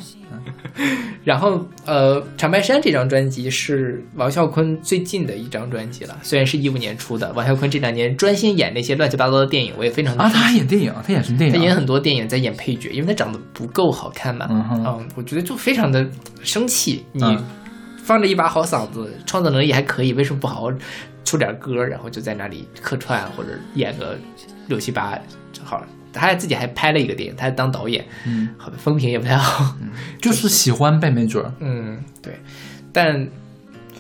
然后，呃，《长白山》这张专辑是王啸坤最近的一张专辑了，虽然是一五年出的。王啸坤这两年专心演那些乱七八糟的电影，我也非常的啊，他还演电影，他演什么电影啊？他演很多电影在演配角，因为他长得不够好看嘛。嗯哼我觉得就非常的生气。你嗯放着一把好嗓子，创作能力还可以，为什么不好好出点歌，然后就在那里客串或者演个六七八？好，他还自己还拍了一个电影，他还当导演，嗯，好风评也不太好。就是喜欢呗，没准儿。嗯，对，但。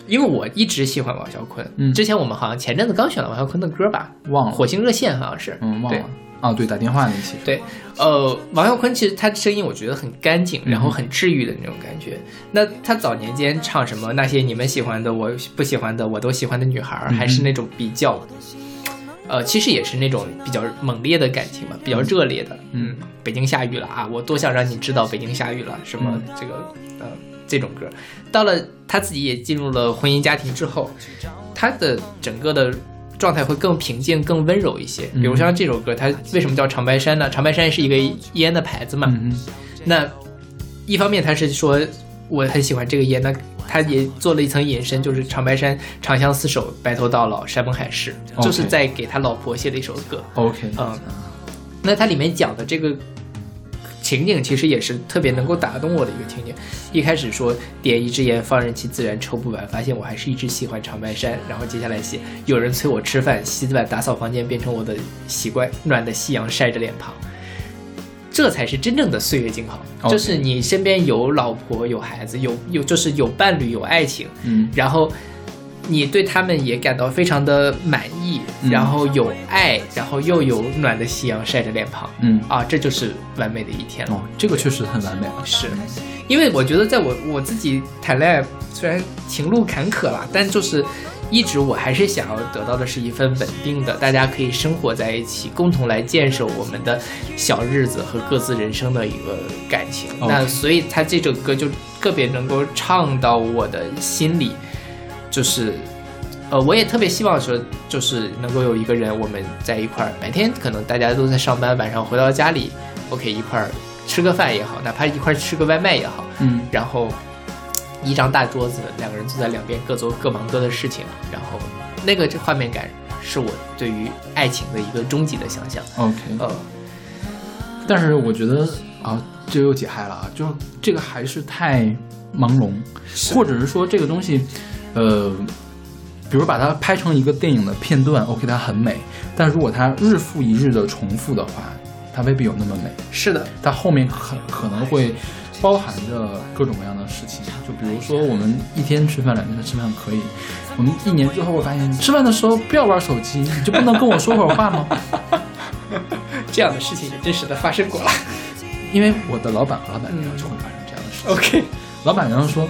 因为我一直喜欢王啸坤，嗯。之前我们好像前阵子刚选了王啸坤的歌吧，忘了。火星热线》好像是，嗯，忘了。啊，对，打电话那期。对，呃，王啸坤其实他声音我觉得很干净，嗯。然后很治愈的那种感觉。那他早年间唱什么那些你们喜欢的，我不喜欢的，我都喜欢的女孩还是那种比较，呃，其实也是那种比较猛烈的感情嘛，比较热烈的。嗯，北京下雨了啊，我多想让你知道北京下雨了，什么嗯这个呃这种歌。到了他自己也进入了婚姻家庭之后，他的整个的状态会更平静、更温柔一些。比如像这首歌，它为什么叫长白山呢？长白山是一个烟的牌子嘛。嗯哼那一方面他是说我很喜欢这个烟，那他也做了一层延伸，就是长白山长相厮守，白头到老，山盟海誓，就是在给他老婆写的一首歌。，OK，嗯，那它里面讲的这个情景，其实也是特别能够打动我的一个情景。一开始说点一支烟，放任其自然抽不完，发现我还是一直喜欢长白山。然后接下来写有人催我吃饭，洗碗打扫房间变成我的习惯，暖的夕阳晒着脸庞。这才是真正的岁月静好。就是你身边有老婆、有孩子、有有就是有伴侣、有爱情，嗯。然后你对他们也感到非常的满意，嗯。然后有爱，然后又有暖的夕阳晒着脸庞，嗯，啊，这就是完美的一天了。哦，这个确实很完美了。是，因为我觉得在我我自己谈恋爱，虽然情路坎坷啦，但就是一直我还是想要得到的是一份稳定的，大家可以生活在一起，共同来建设我们的小日子和各自人生的一个感情。那所以他这首歌就特别能够唱到我的心里，就是。呃，我也特别希望说，就是能够有一个人，我们在一块儿，白天可能大家都在上班，晚上回到家里，OK 一块儿吃个饭也好，哪怕一块儿吃个外卖也好，嗯然后一张大桌子，两个人坐在两边，各做各忙各的事情，然后那个这画面感是我对于爱情的一个终极的想象。，OK，呃，但是我觉得啊，这又解嗨了啊，就这个还是太朦胧，或者是说这个东西，呃，比如把它拍成一个电影的片段，OK，它很美，但如果它日复一日的重复的话，它未必有那么美，是的，它后面可可能会包含着各种各样的事情。就比如说，我们一天吃饭、两天吃饭可以，我们一年之后会发现，你吃饭的时候不要玩手机，你就不能跟我说会儿话吗？这样的事情也真实的发生过了。因为我的老板和老板娘就会发生这样的事情。OK，老板娘说：“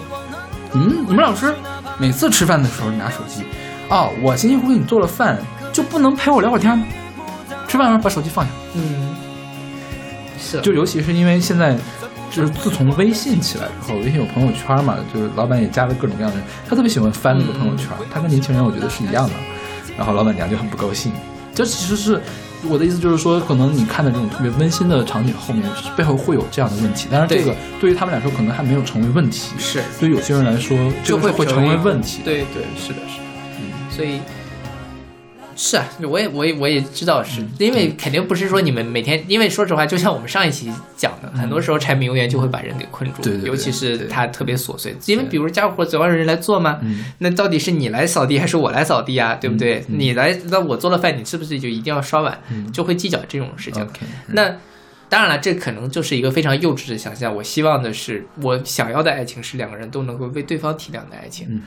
嗯，你们老师每次吃饭的时候拿手机，哦，我辛辛苦苦给你做了饭，就不能陪我聊会儿天吗？吃饭的时候把手机放下。嗯，是就尤其是因为现在，就是自从微信起来之后，微信有朋友圈嘛，就是老板也加了各种各样的人，他特别喜欢翻那个朋友圈，他跟年轻人我觉得是一样的。然后老板娘就很不高兴。这其实是我的意思，就是说，可能你看的这种特别温馨的场景后面背后会有这样的问题，但是这个对于他们来说可能还没有成为问题。是对于有些人来说，就会会成为问题。对对，是的，是的。嗯所以是啊，我也我也我也知道是，因为肯定不是说你们每天，因为说实话，就像我们上一期讲的，很多时候柴米油盐就会把人给困住，尤其是对它特别琐碎。因为比如家务活总要有人来做嘛，那到底是你来扫地还是我来扫地啊？对不对？你来，那我做了饭，你是不是就一定要刷碗？就会计较这种事情。那当然了，这可能就是一个非常幼稚的想象。我希望的是，我想要的爱情是两个人都能够为对方体谅的爱情。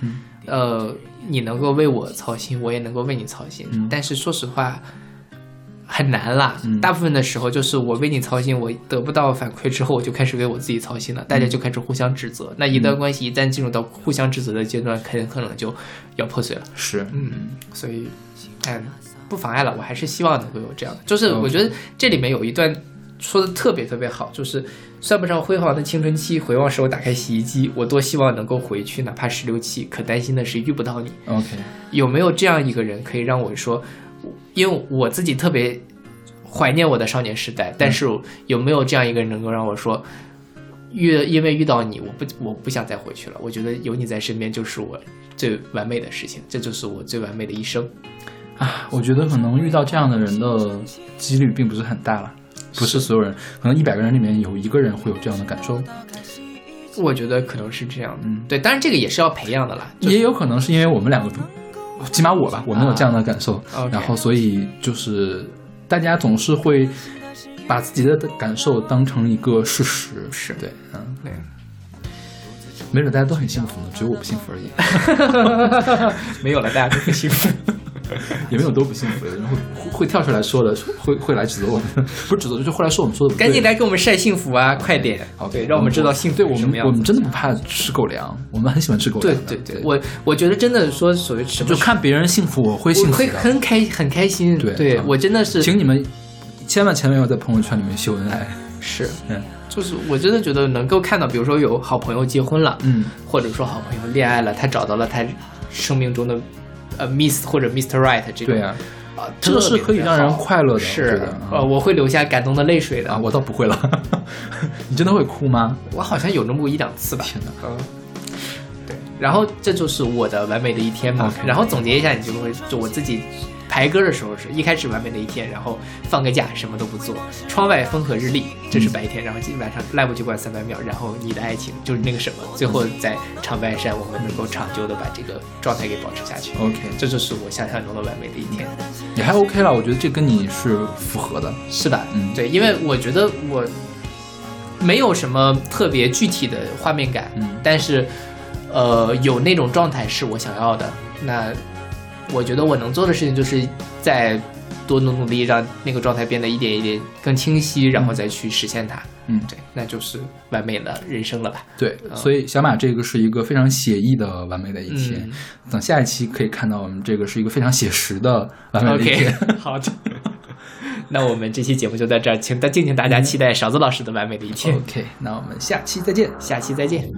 呃，你能够为我操心，我也能够为你操心。嗯但是说实话，很难啦。嗯大部分的时候，就是我为你操心，我得不到反馈之后，我就开始为我自己操心了，大家嗯就开始互相指责。那一段关系一旦进入到互相指责的阶段，很可能就要破碎了。是，嗯，所以，嗯，不妨碍了，我还是希望能够有这样的。就是哦我觉得这里面有一段说的特别特别好，就是算不上辉煌的青春期，回望时我打开洗衣机，我多希望能够回去，哪怕十六七，可担心的是遇不到你。OK，有没有这样一个人可以让我说，因为我自己特别怀念我的少年时代，但是有没有这样一个人能够让我说，遇因为遇到你，我不我不想再回去了。我觉得有你在身边就是我最完美的事情，这就是我最完美的一生。啊，我觉得可能遇到这样的人的几率并不是很大了，不是所有人，可能一百个人里面有一个人会有这样的感受，我觉得可能是这样的，嗯。对，当然这个也是要培养的啦，就是。也有可能是因为我们两个，起码我吧，我没有这样的感受，然后所以就是大家总是会把自己的感受当成一个事实，是。对，嗯，对，没准大家都很幸福呢，只有我不幸福而已，没有了，大家都很幸福。也没有多不幸福的人会会会跳出来说的，会会来指责我们，不是指责，就是会来说我们说的。赶紧来给我们晒幸福啊！快点，好，对，让我们知道幸福对我是什么样子们我们真的不怕吃狗粮，我们很喜欢吃狗粮对。对对，我我觉得真的说所谓吃就看别人幸福，我会幸福会福。很开很开心，对对我真的是请你们千万千万要在朋友圈里面秀恩爱。是，嗯就是我真的觉得能够看到，比如说有好朋友结婚了，嗯，或者说好朋友恋爱了，他找到了他生命中的呃 Miss 或者 Mr. Right 这种，对啊、啊，这个是可以让人快乐的。是得，呃，我会流下感动的泪水的啊，我倒不会了。你真的会哭吗？我好像有那么一两次吧。天哪！嗯，对，然后这就是我的完美的一天嘛。然后总结一下，你就会就我自己排歌的时候是一开始完美的一天，然后放个假什么都不做，窗外风和日丽，这是白天，然后今晚上 live 就管三百秒，然后你的爱情就是那个什么，最后在长白山我们能够长久的把这个状态给保持下去。OK 这就是我想象中的完美的一天。也还 OK 了，我觉得这跟你是符合的。是的，嗯对，因为我觉得我没有什么特别具体的画面感，嗯但是呃，有那种状态是我想要的。那我觉得我能做的事情就是再多努努力，让那个状态变得一点一点更清晰，然后再去实现它。嗯，对，那就是完美的人生了吧？对，所以小马这个是一个非常写意的完美的一天。嗯等下一期可以看到我们这个是一个非常写实的完美的一天。好的。那我们这期节目就到这儿，请大敬请大家期待勺子老师的完美的一天。OK，那我们下期再见。下期再见。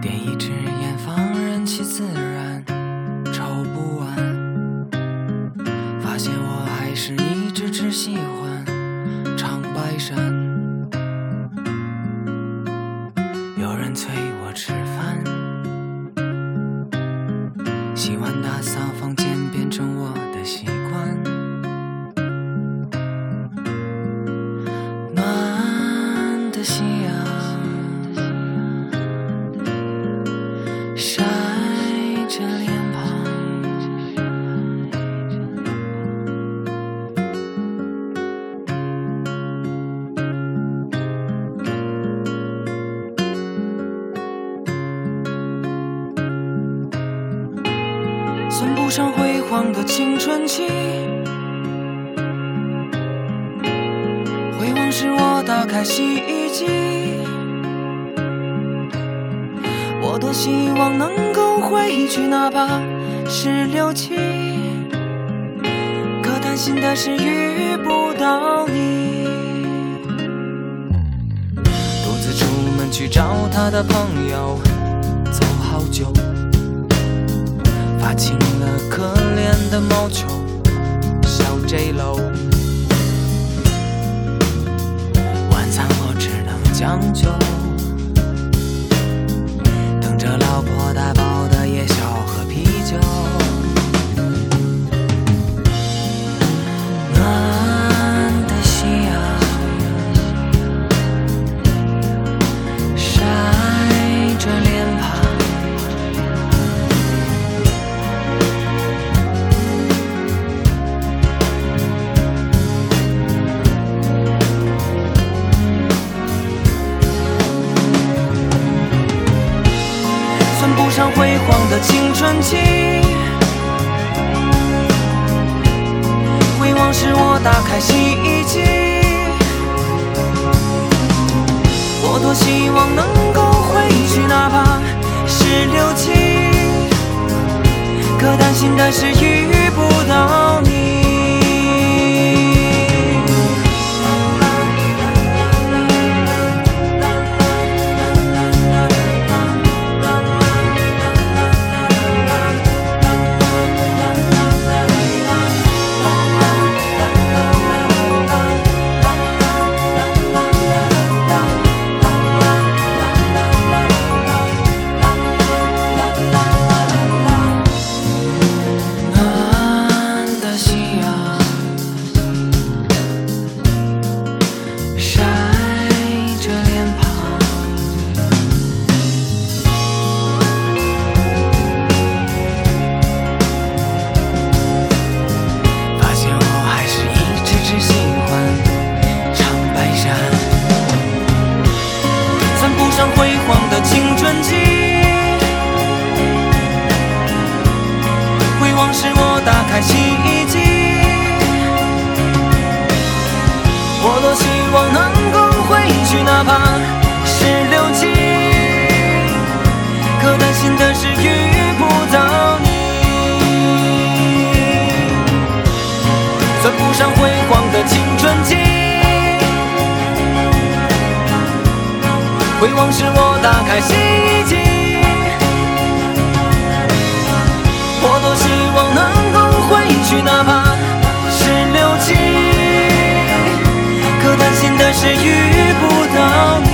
点一支担心的是遇不到你。独自出门去找他的朋友，走好久，发青了可怜的毛球，小 J 楼。晚餐我只能将就，等着老婆打包的夜宵和啤酒。的青春期。回望时，我打开洗衣机，我多希望能够回去，哪怕是六七。可担心的是遇不到你。奇迹，我多希望能够回去，哪怕是六七。可担心的是遇不到你。算不上辉煌的青春期。回望时，我打开洗衣机，我多希望能哪怕是流尽，可担心的是遇不到你。